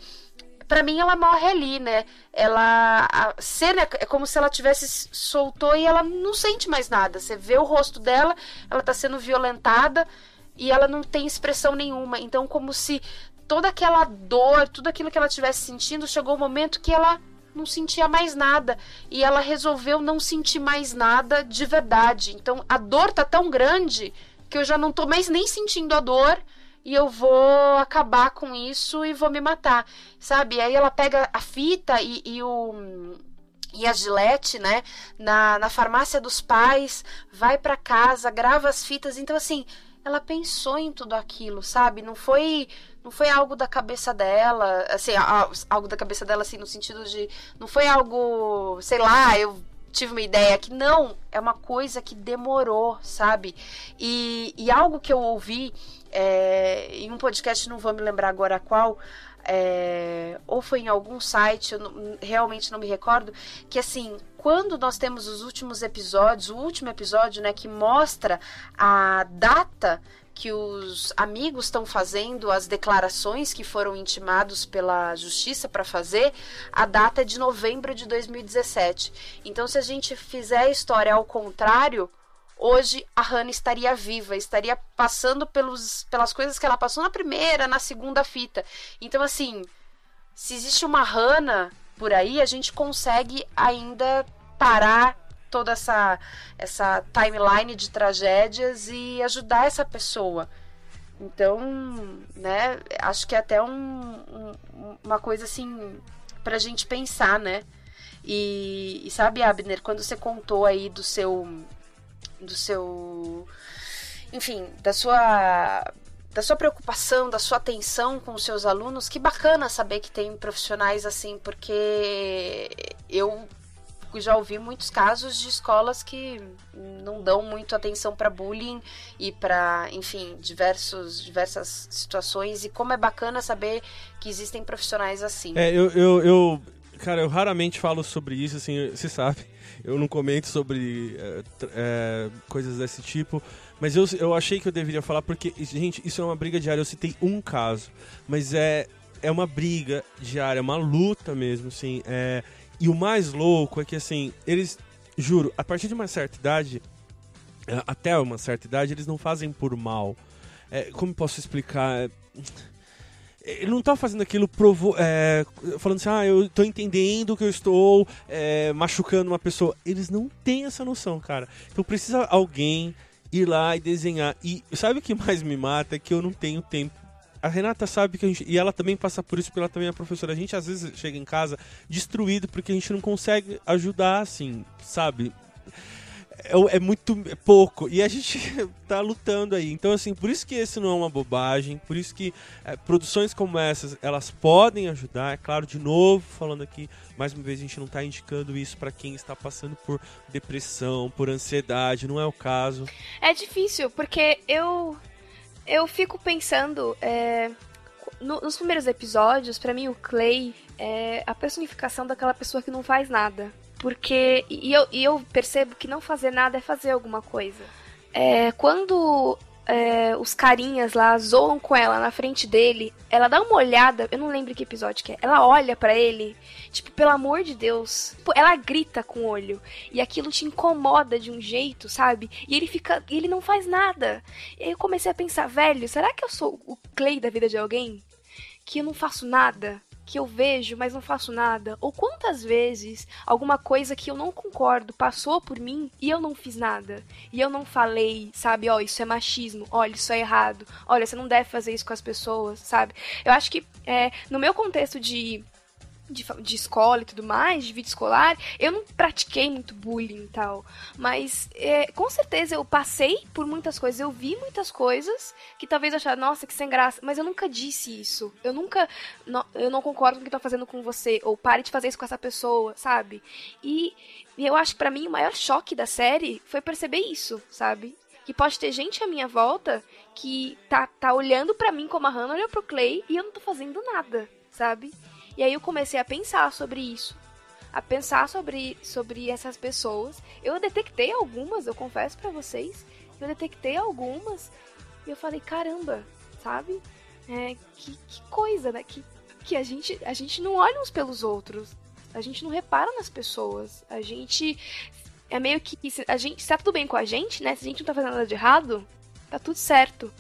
para mim ela morre ali, né? Ela a cena é como se ela tivesse soltou e ela não sente mais nada. Você vê o rosto dela, ela tá sendo violentada e ela não tem expressão nenhuma. Então como se toda aquela dor, tudo aquilo que ela estivesse sentindo, chegou o um momento que ela não sentia mais nada e ela resolveu não sentir mais nada de verdade. Então a dor tá tão grande que eu já não tô mais nem sentindo a dor e eu vou acabar com isso e vou me matar, sabe? Aí ela pega a fita e, e o e a Gillette, né, na, na farmácia dos pais, vai para casa, grava as fitas. Então, assim, ela pensou em tudo aquilo, sabe? Não foi não foi algo da cabeça dela, assim, algo da cabeça dela, assim, no sentido de. Não foi algo, sei lá, eu tive uma ideia que não, é uma coisa que demorou, sabe? E, e algo que eu ouvi é, em um podcast, não vou me lembrar agora qual, é, ou foi em algum site, eu não, realmente não me recordo, que assim, quando nós temos os últimos episódios, o último episódio, né, que mostra a data que os amigos estão fazendo as declarações que foram intimados pela justiça para fazer, a data é de novembro de 2017. Então, se a gente fizer a história ao contrário, hoje a Hannah estaria viva, estaria passando pelos, pelas coisas que ela passou na primeira, na segunda fita. Então, assim, se existe uma Hannah por aí, a gente consegue ainda parar toda essa, essa timeline de tragédias e ajudar essa pessoa. Então, né, acho que é até um, um, uma coisa assim pra gente pensar, né? E, e sabe, Abner, quando você contou aí do seu do seu enfim, da sua da sua preocupação, da sua atenção com os seus alunos, que bacana saber que tem profissionais assim, porque eu já ouvi muitos casos de escolas que não dão muito atenção para bullying e para, enfim, diversos, diversas situações. E como é bacana saber que existem profissionais assim. É, eu, eu, eu cara, eu raramente falo sobre isso, assim, você sabe eu não comento sobre é, é, coisas desse tipo. Mas eu, eu achei que eu deveria falar porque, gente, isso é uma briga diária. Eu citei um caso, mas é, é uma briga diária, é uma luta mesmo, assim. É, e o mais louco é que, assim, eles, juro, a partir de uma certa idade, é, até uma certa idade, eles não fazem por mal. É, como posso explicar? Ele não tá fazendo aquilo provo é, falando assim, ah, eu tô entendendo que eu estou é, machucando uma pessoa. Eles não têm essa noção, cara. Então precisa alguém ir lá e desenhar. E sabe o que mais me mata? É que eu não tenho tempo a Renata sabe que a gente. E ela também passa por isso, porque ela também é professora. A gente às vezes chega em casa destruído porque a gente não consegue ajudar, assim, sabe? É, é muito é pouco. E a gente tá lutando aí. Então, assim, por isso que esse não é uma bobagem. Por isso que é, produções como essas, elas podem ajudar. É claro, de novo, falando aqui, mais uma vez, a gente não tá indicando isso para quem está passando por depressão, por ansiedade. Não é o caso. É difícil, porque eu. Eu fico pensando. É, no- nos primeiros episódios, pra mim, o Clay é a personificação daquela pessoa que não faz nada. Porque. E eu, e eu percebo que não fazer nada é fazer alguma coisa. É, quando é, os carinhas lá zoam com ela na frente dele, ela dá uma olhada, eu não lembro que episódio que é. Ela olha pra ele, tipo, pelo amor de Deus. Pô, Ela grita com o olho. E aquilo te incomoda de um jeito, sabe? E ele fica. Ele não faz nada. E aí eu comecei a pensar, velho, será que eu sou o Clay da vida de alguém? Que eu não faço nada? Que eu vejo, mas não faço nada? Ou quantas vezes alguma coisa que eu não concordo passou por mim e eu não fiz nada? E eu não falei, sabe? Ó, isso é machismo. Olha, isso é errado. Olha, você não deve fazer isso com as pessoas, sabe? Eu acho que é, no meu contexto de de, de escola e tudo mais, de vida escolar, eu não pratiquei muito bullying e tal. Mas é, com certeza eu passei por muitas coisas, eu vi muitas coisas que talvez achasse, nossa, que sem graça. Mas eu nunca disse isso. Eu nunca. eu não concordo com o que estão fazendo com você. Ou pare de fazer isso com essa pessoa, sabe? E, e eu acho que pra mim o maior choque da série foi perceber isso, sabe? Que pode ter gente à minha volta que tá, tá olhando pra mim como a Hannah olhou pro Clay e eu não tô fazendo nada, sabe? E aí eu comecei a pensar sobre isso. A pensar sobre, sobre essas pessoas. Eu detectei algumas, eu confesso pra vocês. Eu detectei algumas. E eu falei, caramba, sabe? É, que, que coisa, né? Que, que a, gente, a gente não olha uns pelos outros. A gente não repara nas pessoas. A gente. É meio que. A gente, se tá tudo bem com a gente, né? Se a gente não tá fazendo nada de errado, tá tudo certo.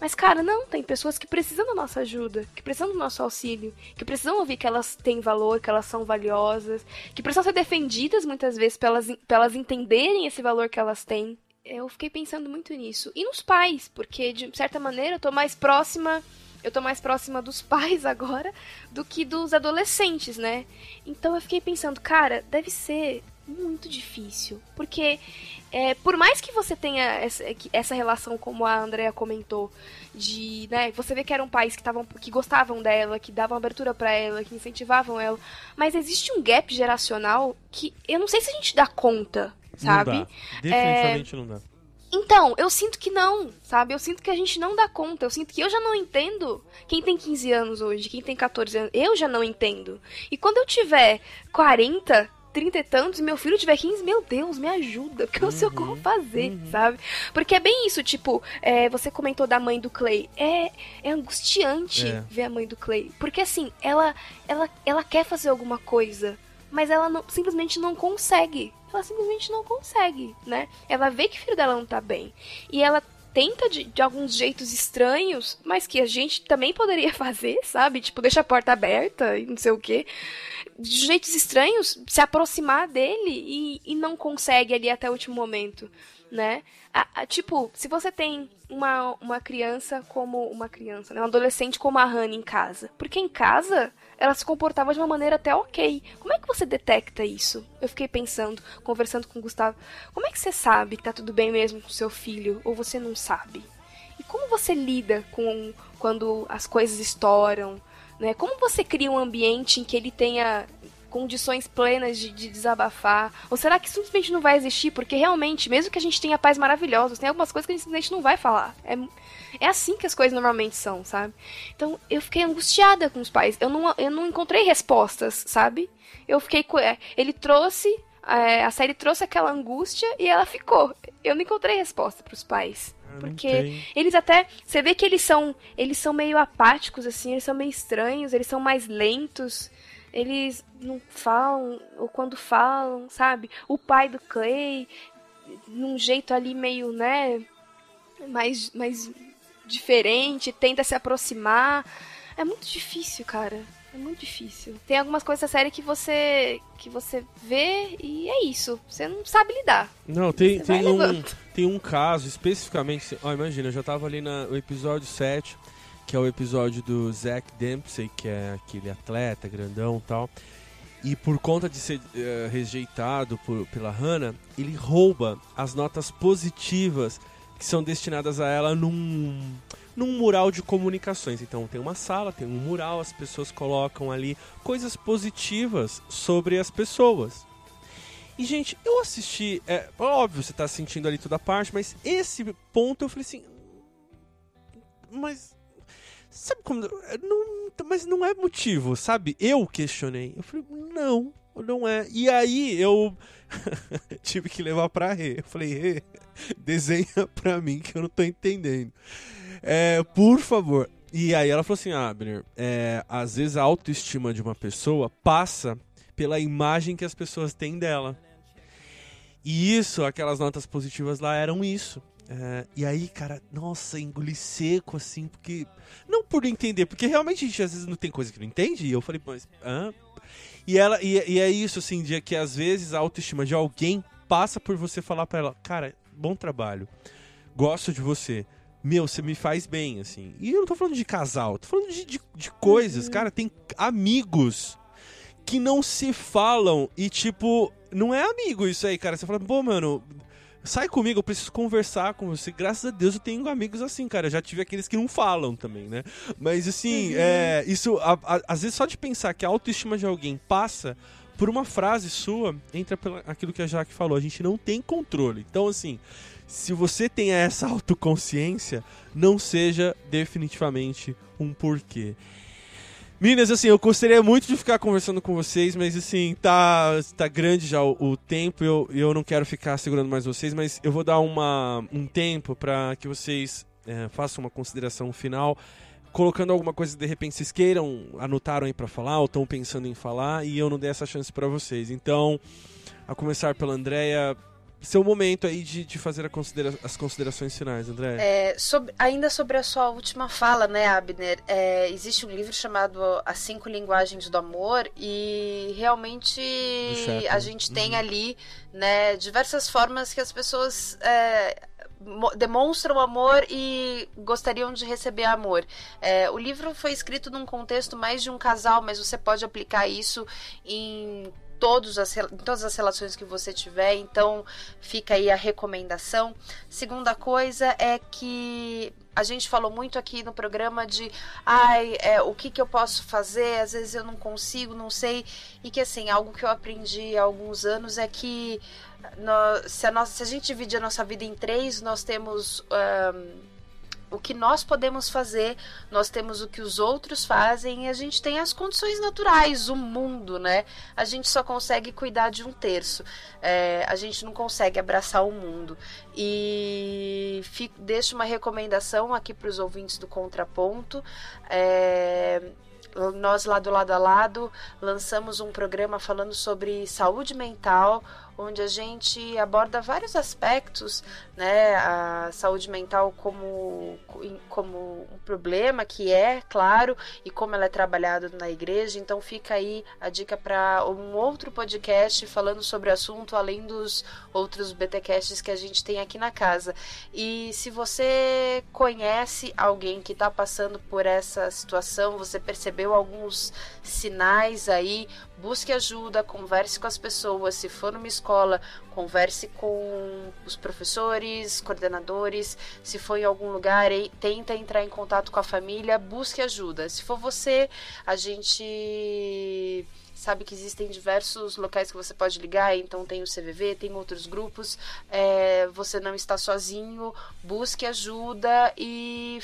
Mas, cara, não, tem pessoas que precisam da nossa ajuda, que precisam do nosso auxílio, que precisam ouvir que elas têm valor, que elas são valiosas, que precisam ser defendidas muitas vezes pra elas, elas entenderem esse valor que elas têm. Eu fiquei pensando muito nisso. E nos pais, porque de certa maneira eu tô mais próxima. Eu tô mais próxima dos pais agora do que dos adolescentes, né? Então eu fiquei pensando, cara, deve ser muito difícil. Porque é, por mais que você tenha essa, relação, como a Andrea comentou, de, né, você vê que eram pais que, tavam, que gostavam dela, que davam abertura pra ela, que incentivavam ela, mas existe um gap geracional que eu não sei se a gente dá conta, sabe? Não dá. Definitivamente não dá. Então, eu sinto que não, sabe? Eu sinto que a gente não dá conta. Eu sinto que eu já não entendo quem tem 15 anos hoje, quem tem 14 anos. Eu já não entendo. E quando eu tiver 40, 30 e tantos, e meu filho tiver 15, meu Deus, me ajuda, porque eu não sei o que eu vou fazer, sabe? Porque é bem isso, tipo, é, você comentou da mãe do Clay. É, é angustiante É. ver a mãe do Clay. Porque assim, ela, ela, ela quer fazer alguma coisa, mas ela não- simplesmente não consegue. Ela simplesmente não consegue, né? Ela vê que o filho dela não tá bem. E ela tenta de, de alguns jeitos estranhos, mas que a gente também poderia fazer, sabe? Tipo, deixa a porta aberta e não sei o quê. De jeitos estranhos, se aproximar dele e, e não consegue ali até o último momento, né? A- a- tipo, se você tem uma, uma criança como uma criança, né? Um adolescente como a Hannah em casa. Porque em casa ela se comportava de uma maneira até ok. Como é que você detecta isso? Eu fiquei pensando, conversando com o Gustavo. Como é que você sabe que tá tudo bem mesmo com seu filho? Ou você não sabe? E como você lida com quando as coisas estouram? Né? Como você cria um ambiente em que ele tenha condições plenas de, de desabafar? Ou será que simplesmente não vai existir? Porque realmente, mesmo que a gente tenha pais maravilhosos, tem algumas coisas que a gente simplesmente não vai falar. É, é assim que as coisas normalmente são, sabe? Então eu fiquei angustiada com os pais. Eu não, eu não encontrei respostas, sabe? Eu fiquei é, Ele trouxe. é, a série trouxe aquela angústia e ela ficou. Eu não encontrei resposta pros pais. Ah, não Porque eles até. Você vê que eles são. Eles são meio apáticos, assim, eles são meio estranhos, eles são mais lentos. Eles não falam, ou quando falam, sabe? O pai do Clay, num jeito ali meio, né? Mais, mais diferente, tenta se aproximar. É muito difícil, cara. É muito difícil. Tem algumas coisas da série que você que você vê e é isso. Você não sabe lidar. Não, tem, Você tem, um, levando. tem um caso especificamente. Ó, imagina, eu já tava ali no episódio 7, que é o episódio do Zack Dempsey, que é aquele atleta grandão tal. E por conta de ser uh, rejeitado por, pela Hannah, ele rouba as notas positivas que são destinadas a ela num, num mural de comunicações. Então tem uma sala, tem um mural, as pessoas colocam ali coisas positivas sobre as pessoas. E, gente, eu assisti. É óbvio, você tá sentindo ali toda a parte, mas esse ponto eu falei assim. Mas. Sabe como. Não, mas não é motivo, sabe? Eu questionei. Eu falei, não, não é. E aí eu tive que levar pra Rê. Eu falei, Rê, desenha pra mim que eu não tô entendendo. É, por favor. E aí ela falou assim, Abner, é, às vezes a autoestima de uma pessoa passa pela imagem que as pessoas têm dela. E isso, aquelas notas positivas lá eram isso. É, e aí, cara, nossa, engoli seco, assim, porque. Não por entender, porque realmente a gente às vezes não tem coisa que não entende. E eu falei, mas. Hã? E, ela, e, e é isso, assim, de que às vezes a autoestima de alguém passa por você falar para ela, cara, bom trabalho, gosto de você. Meu, você me faz bem, assim. E eu não tô falando de casal, tô falando de, de, de coisas. Uhum. Cara, tem amigos que não se falam e, tipo, não é amigo isso aí, cara. Você fala, pô, mano, sai comigo, eu preciso conversar com você. Graças a Deus eu tenho amigos assim, cara. Eu já tive aqueles que não falam também, né? Mas assim, uhum. é, isso, a, a, às vezes só de pensar que a autoestima de alguém passa por uma frase sua, entra pelo aquilo que a Jaque falou. A gente não tem controle. Então, assim, se você tem essa autoconsciência, não seja definitivamente um porquê. Meninas, assim, eu gostaria muito de ficar conversando com vocês, mas assim, tá, tá grande já o, o tempo, eu, eu não quero ficar segurando mais vocês, mas eu vou dar uma, um tempo para que vocês é, façam uma consideração final, colocando alguma coisa de repente vocês queiram, anotaram aí para falar, ou estão pensando em falar, e eu não dei essa chance para vocês. Então, a começar pela Andrea, seu momento aí de, de fazer considera as considerações finais, André. É, sobre, ainda sobre a sua última fala, né, Abner? É, existe um livro chamado As Cinco Linguagens do Amor e realmente a gente uhum. tem ali né, diversas formas que as pessoas é, demonstram amor e gostariam de receber amor. É, o livro foi escrito num contexto mais de um casal, mas você pode aplicar isso em todos as, em todas as relações que você tiver, então fica aí a recomendação. Segunda coisa é que a gente falou muito aqui no programa de ai, é, o que, que eu posso fazer, às vezes eu não consigo, não sei, e que assim, algo que eu aprendi há alguns anos é que se, a nossa, se a gente dividir a nossa vida em três, nós temos. Um, o que nós podemos fazer, nós temos o que os outros fazem e a gente tem as condições naturais, o mundo, né? A gente só consegue cuidar de um terço, é, a gente não consegue abraçar o mundo. E fico, deixo uma recomendação aqui para os ouvintes do Contraponto. É, nós lá do lado a lado lançamos um programa falando sobre saúde mental, onde a gente aborda vários aspectos, né, a saúde mental como, como um problema que é, claro, e como ela é trabalhada na igreja. Então fica aí a dica para um outro podcast falando sobre o assunto, além dos outros BTcasts que a gente tem aqui na casa. E se você conhece alguém que está passando por essa situação, você percebeu alguns sinais aí, busque ajuda, converse com as pessoas. Se for numa escola, converse com os professores, coordenadores. Se for em algum lugar, tenta entrar em contato com a família, busque ajuda. Se for você, a gente sabe que existem diversos locais que você pode ligar, então tem o CVV, tem outros grupos. É, você não está sozinho, busque ajuda e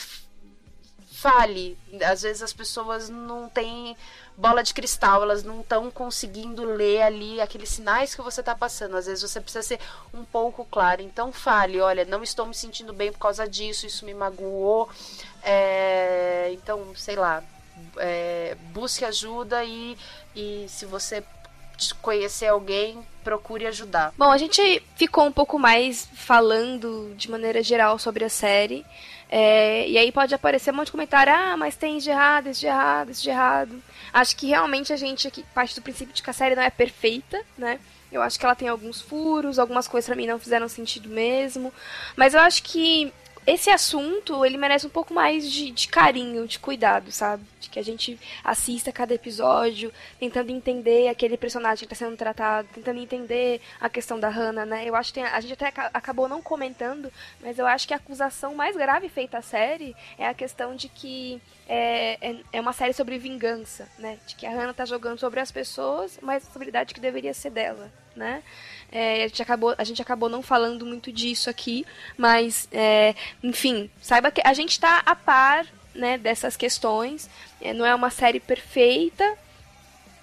fale. Às vezes as pessoas não têm bola de cristal, elas não estão conseguindo ler ali aqueles sinais que você está passando. Às vezes você precisa ser um pouco claro. Então fale, olha, não estou me sentindo bem por causa disso, isso me magoou. É, então, sei lá, é, busque ajuda e, e se você conhecer alguém, procure ajudar. Bom, a gente ficou um pouco mais falando de maneira geral sobre a série. É, e aí pode aparecer um monte de comentário, ah, mas tem de errado, isso de errado, isso de errado. Acho que realmente a gente aqui parte do princípio de que a série não é perfeita, né? Eu acho que ela tem alguns furos, algumas coisas para mim não fizeram sentido mesmo. Mas eu acho que esse assunto, ele merece um pouco mais de, de carinho, de cuidado, sabe? De que a gente assista cada episódio, tentando entender aquele personagem que está sendo tratado, tentando entender a questão da Hannah, né? Eu acho que tem, a gente até acabou não comentando, mas eu acho que a acusação mais grave feita à série é a questão de que é, é, é, uma série sobre vingança, né? De que a Hannah tá jogando sobre as pessoas, mas a responsabilidade que deveria ser dela, né? É, a, gente acabou, a gente acabou não falando muito disso aqui, mas, é, enfim, saiba que a gente está a par né, dessas questões. É, não é uma série perfeita,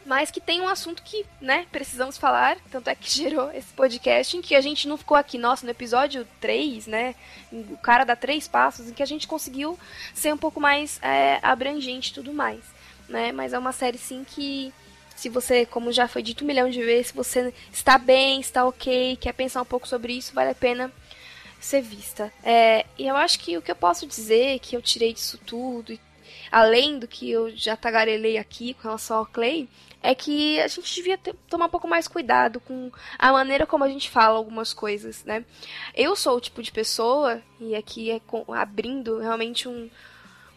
mas que tem um assunto que, né, precisamos falar, tanto é que gerou esse podcast, em que a gente não ficou aqui, nossa, no episódio 3, né, o cara dá três passos, em que a gente conseguiu ser um pouco mais é, abrangente e tudo mais, né, mas é uma série, sim, que se você, como já foi dito um milhão de vezes, se você está bem, está ok, quer pensar um pouco sobre isso, vale a pena ser vista. É, e eu acho que o que eu posso dizer que eu tirei disso tudo, além do que eu já tagarelei aqui com relação ao Clay, é que a gente devia ter, tomar um pouco mais cuidado com a maneira como a gente fala algumas coisas, né? Eu sou o tipo de pessoa, e aqui é com, abrindo realmente um,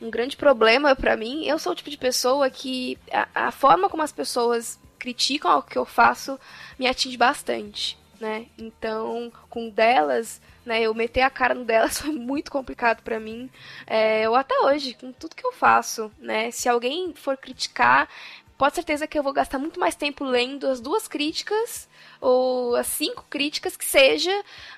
um grande problema para mim. Eu sou o tipo de pessoa que a, a, forma como as pessoas criticam o que eu faço me atinge bastante, né? Então, com delas, né, eu meter a cara no delas foi muito complicado para mim. É, eu até hoje, com tudo que eu faço, né? Se alguém for criticar, pode certeza que eu vou gastar muito mais tempo lendo as duas críticas ou as cinco críticas que seja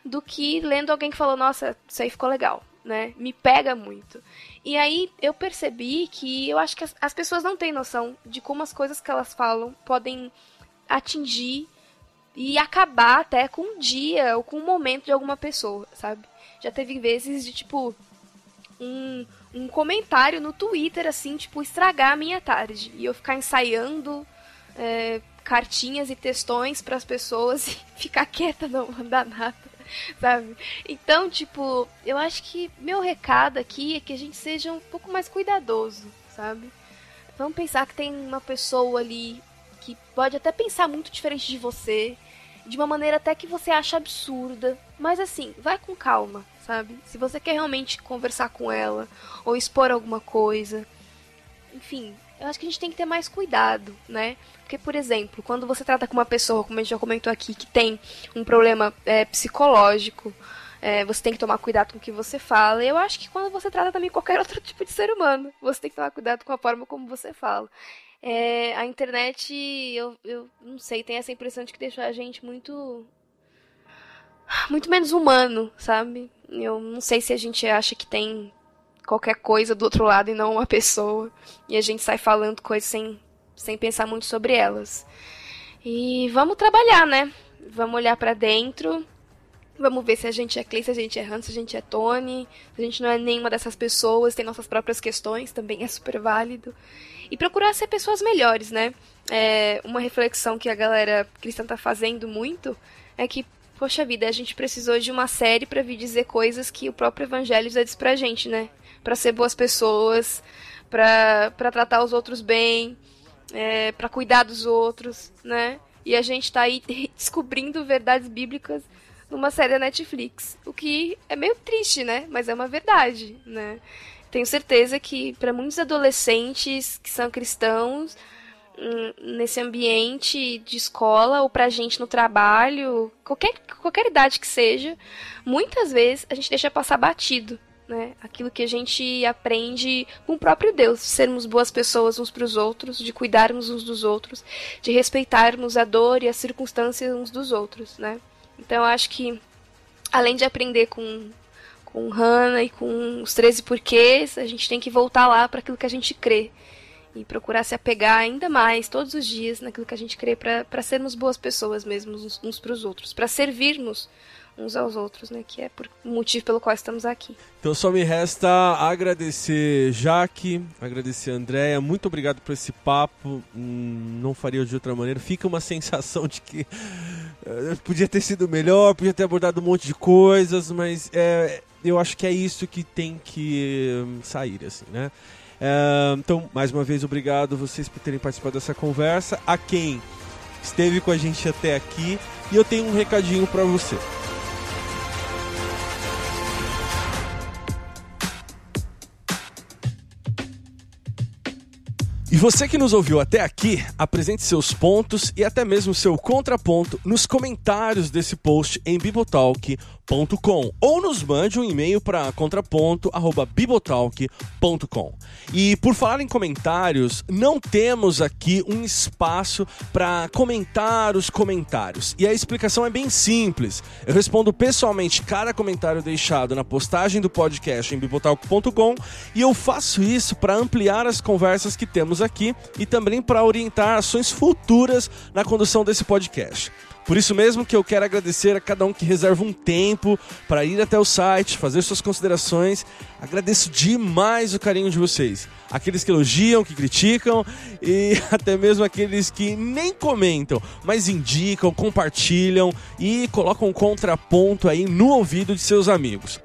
do que lendo alguém que falou, nossa, isso aí ficou legal, né? Me pega muito. E aí eu percebi que eu acho que as, as pessoas não têm noção de como as coisas que elas falam podem atingir e acabar até com um dia ou com um momento de alguma pessoa, sabe? Já teve vezes de tipo um, um comentário no Twitter assim, tipo, estragar a minha tarde e eu ficar ensaiando é, cartinhas e textões para as pessoas e ficar quieta, não mandar nada. sabe? Então, tipo, eu acho que meu recado aqui é que a gente seja um pouco mais cuidadoso, sabe? Vamos pensar que tem uma pessoa ali que pode até pensar muito diferente de você, de uma maneira até que você acha absurda, mas assim, vai com calma, sabe? Se você quer realmente conversar com ela ou expor alguma coisa, enfim, eu acho que a gente tem que ter mais cuidado, né? Porque, por exemplo, quando você trata com uma pessoa, como a gente já comentou aqui, que tem um problema é, psicológico, é, você tem que tomar cuidado com o que você fala. Eu acho que quando você trata também qualquer outro tipo de ser humano, você tem que tomar cuidado com a forma como você fala. É, a internet, eu, eu não sei, tem essa impressão de que deixa a gente muito. muito menos humano, sabe? Eu não sei se a gente acha que tem qualquer coisa do outro lado e não uma pessoa. E a gente sai falando coisas sem, sem pensar muito sobre elas. E vamos trabalhar, né? Vamos olhar para dentro. Vamos ver se a gente é Clay, se a gente é Hans, se a gente é Tony. Se a gente não é nenhuma dessas pessoas, tem nossas próprias questões, também é super válido. E procurar ser pessoas melhores, né? É, uma reflexão que a galera cristã tá fazendo muito é que poxa vida, a gente precisou de uma série para vir dizer coisas que o próprio evangelho já diz pra gente, né? Para ser boas pessoas, para tratar os outros bem, é, para cuidar dos outros, né? E a gente está aí descobrindo verdades bíblicas numa série da Netflix, o que é meio triste, né? Mas é uma verdade, né? Tenho certeza que para muitos adolescentes que são cristãos hum, nesse ambiente de escola ou pra gente no trabalho, qualquer, qualquer idade que seja, muitas vezes a gente deixa passar batido né? Aquilo que a gente aprende com o próprio Deus, sermos boas pessoas uns para os outros, de cuidarmos uns dos outros, de respeitarmos a dor e as circunstâncias uns dos outros, né? Então acho que além de aprender com com Hannah e com os 13 porquês, a gente tem que voltar lá para aquilo que a gente crê e procurar se apegar ainda mais todos os dias naquilo que a gente crê para sermos boas pessoas mesmo uns, uns para os outros, para servirmos uns aos outros, né? Que é por o motivo pelo qual estamos aqui. Então só me resta agradecer Jaque, agradecer Andréia, muito obrigado por esse papo. Hum, não faria de outra maneira. Fica uma sensação de que uh, podia ter sido melhor, podia ter abordado um monte de coisas, mas é, eu acho que é isso que tem que um, sair, assim, né? É, então, mais uma vez, obrigado vocês por terem participado dessa conversa. A quem esteve com a gente até aqui. E eu tenho um recadinho para você. Você que nos ouviu até aqui, apresente seus pontos e até mesmo seu contraponto nos comentários desse post em bibotalk.com ou nos mande um e-mail para contraponto@bibotalk.com. E por falar em comentários, não temos aqui um espaço para comentar os comentários. E a explicação é bem simples. Eu respondo pessoalmente cada comentário deixado na postagem do podcast em bibotalk.com e eu faço isso para ampliar as conversas que temos aqui e também para orientar ações futuras na condução desse podcast. Por isso mesmo que eu quero agradecer a cada um que reserva um tempo para ir até o site, fazer suas considerações. Agradeço demais o carinho de vocês. Aqueles que elogiam, que criticam e até mesmo aqueles que nem comentam, mas indicam, compartilham e colocam um contraponto aí no ouvido de seus amigos.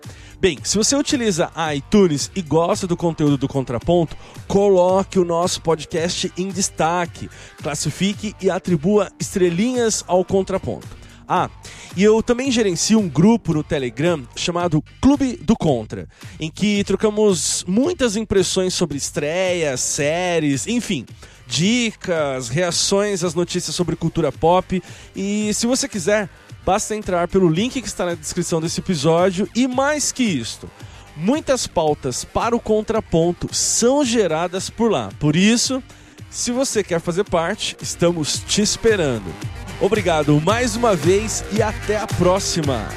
Bem, se você utiliza iTunes e gosta do conteúdo do Contraponto, coloque o nosso podcast em destaque, classifique e atribua estrelinhas ao Contraponto. Ah, e eu também gerencio um grupo no Telegram chamado Clube do Contra, em que trocamos muitas impressões sobre estreias, séries, enfim, dicas, reações às notícias sobre cultura pop. E se você quiser, Basta entrar pelo link que está na descrição desse episódio e mais que isto, muitas pautas para o contraponto são geradas por lá. Por isso, se você quer fazer parte, estamos te esperando. Obrigado mais uma vez e até a próxima!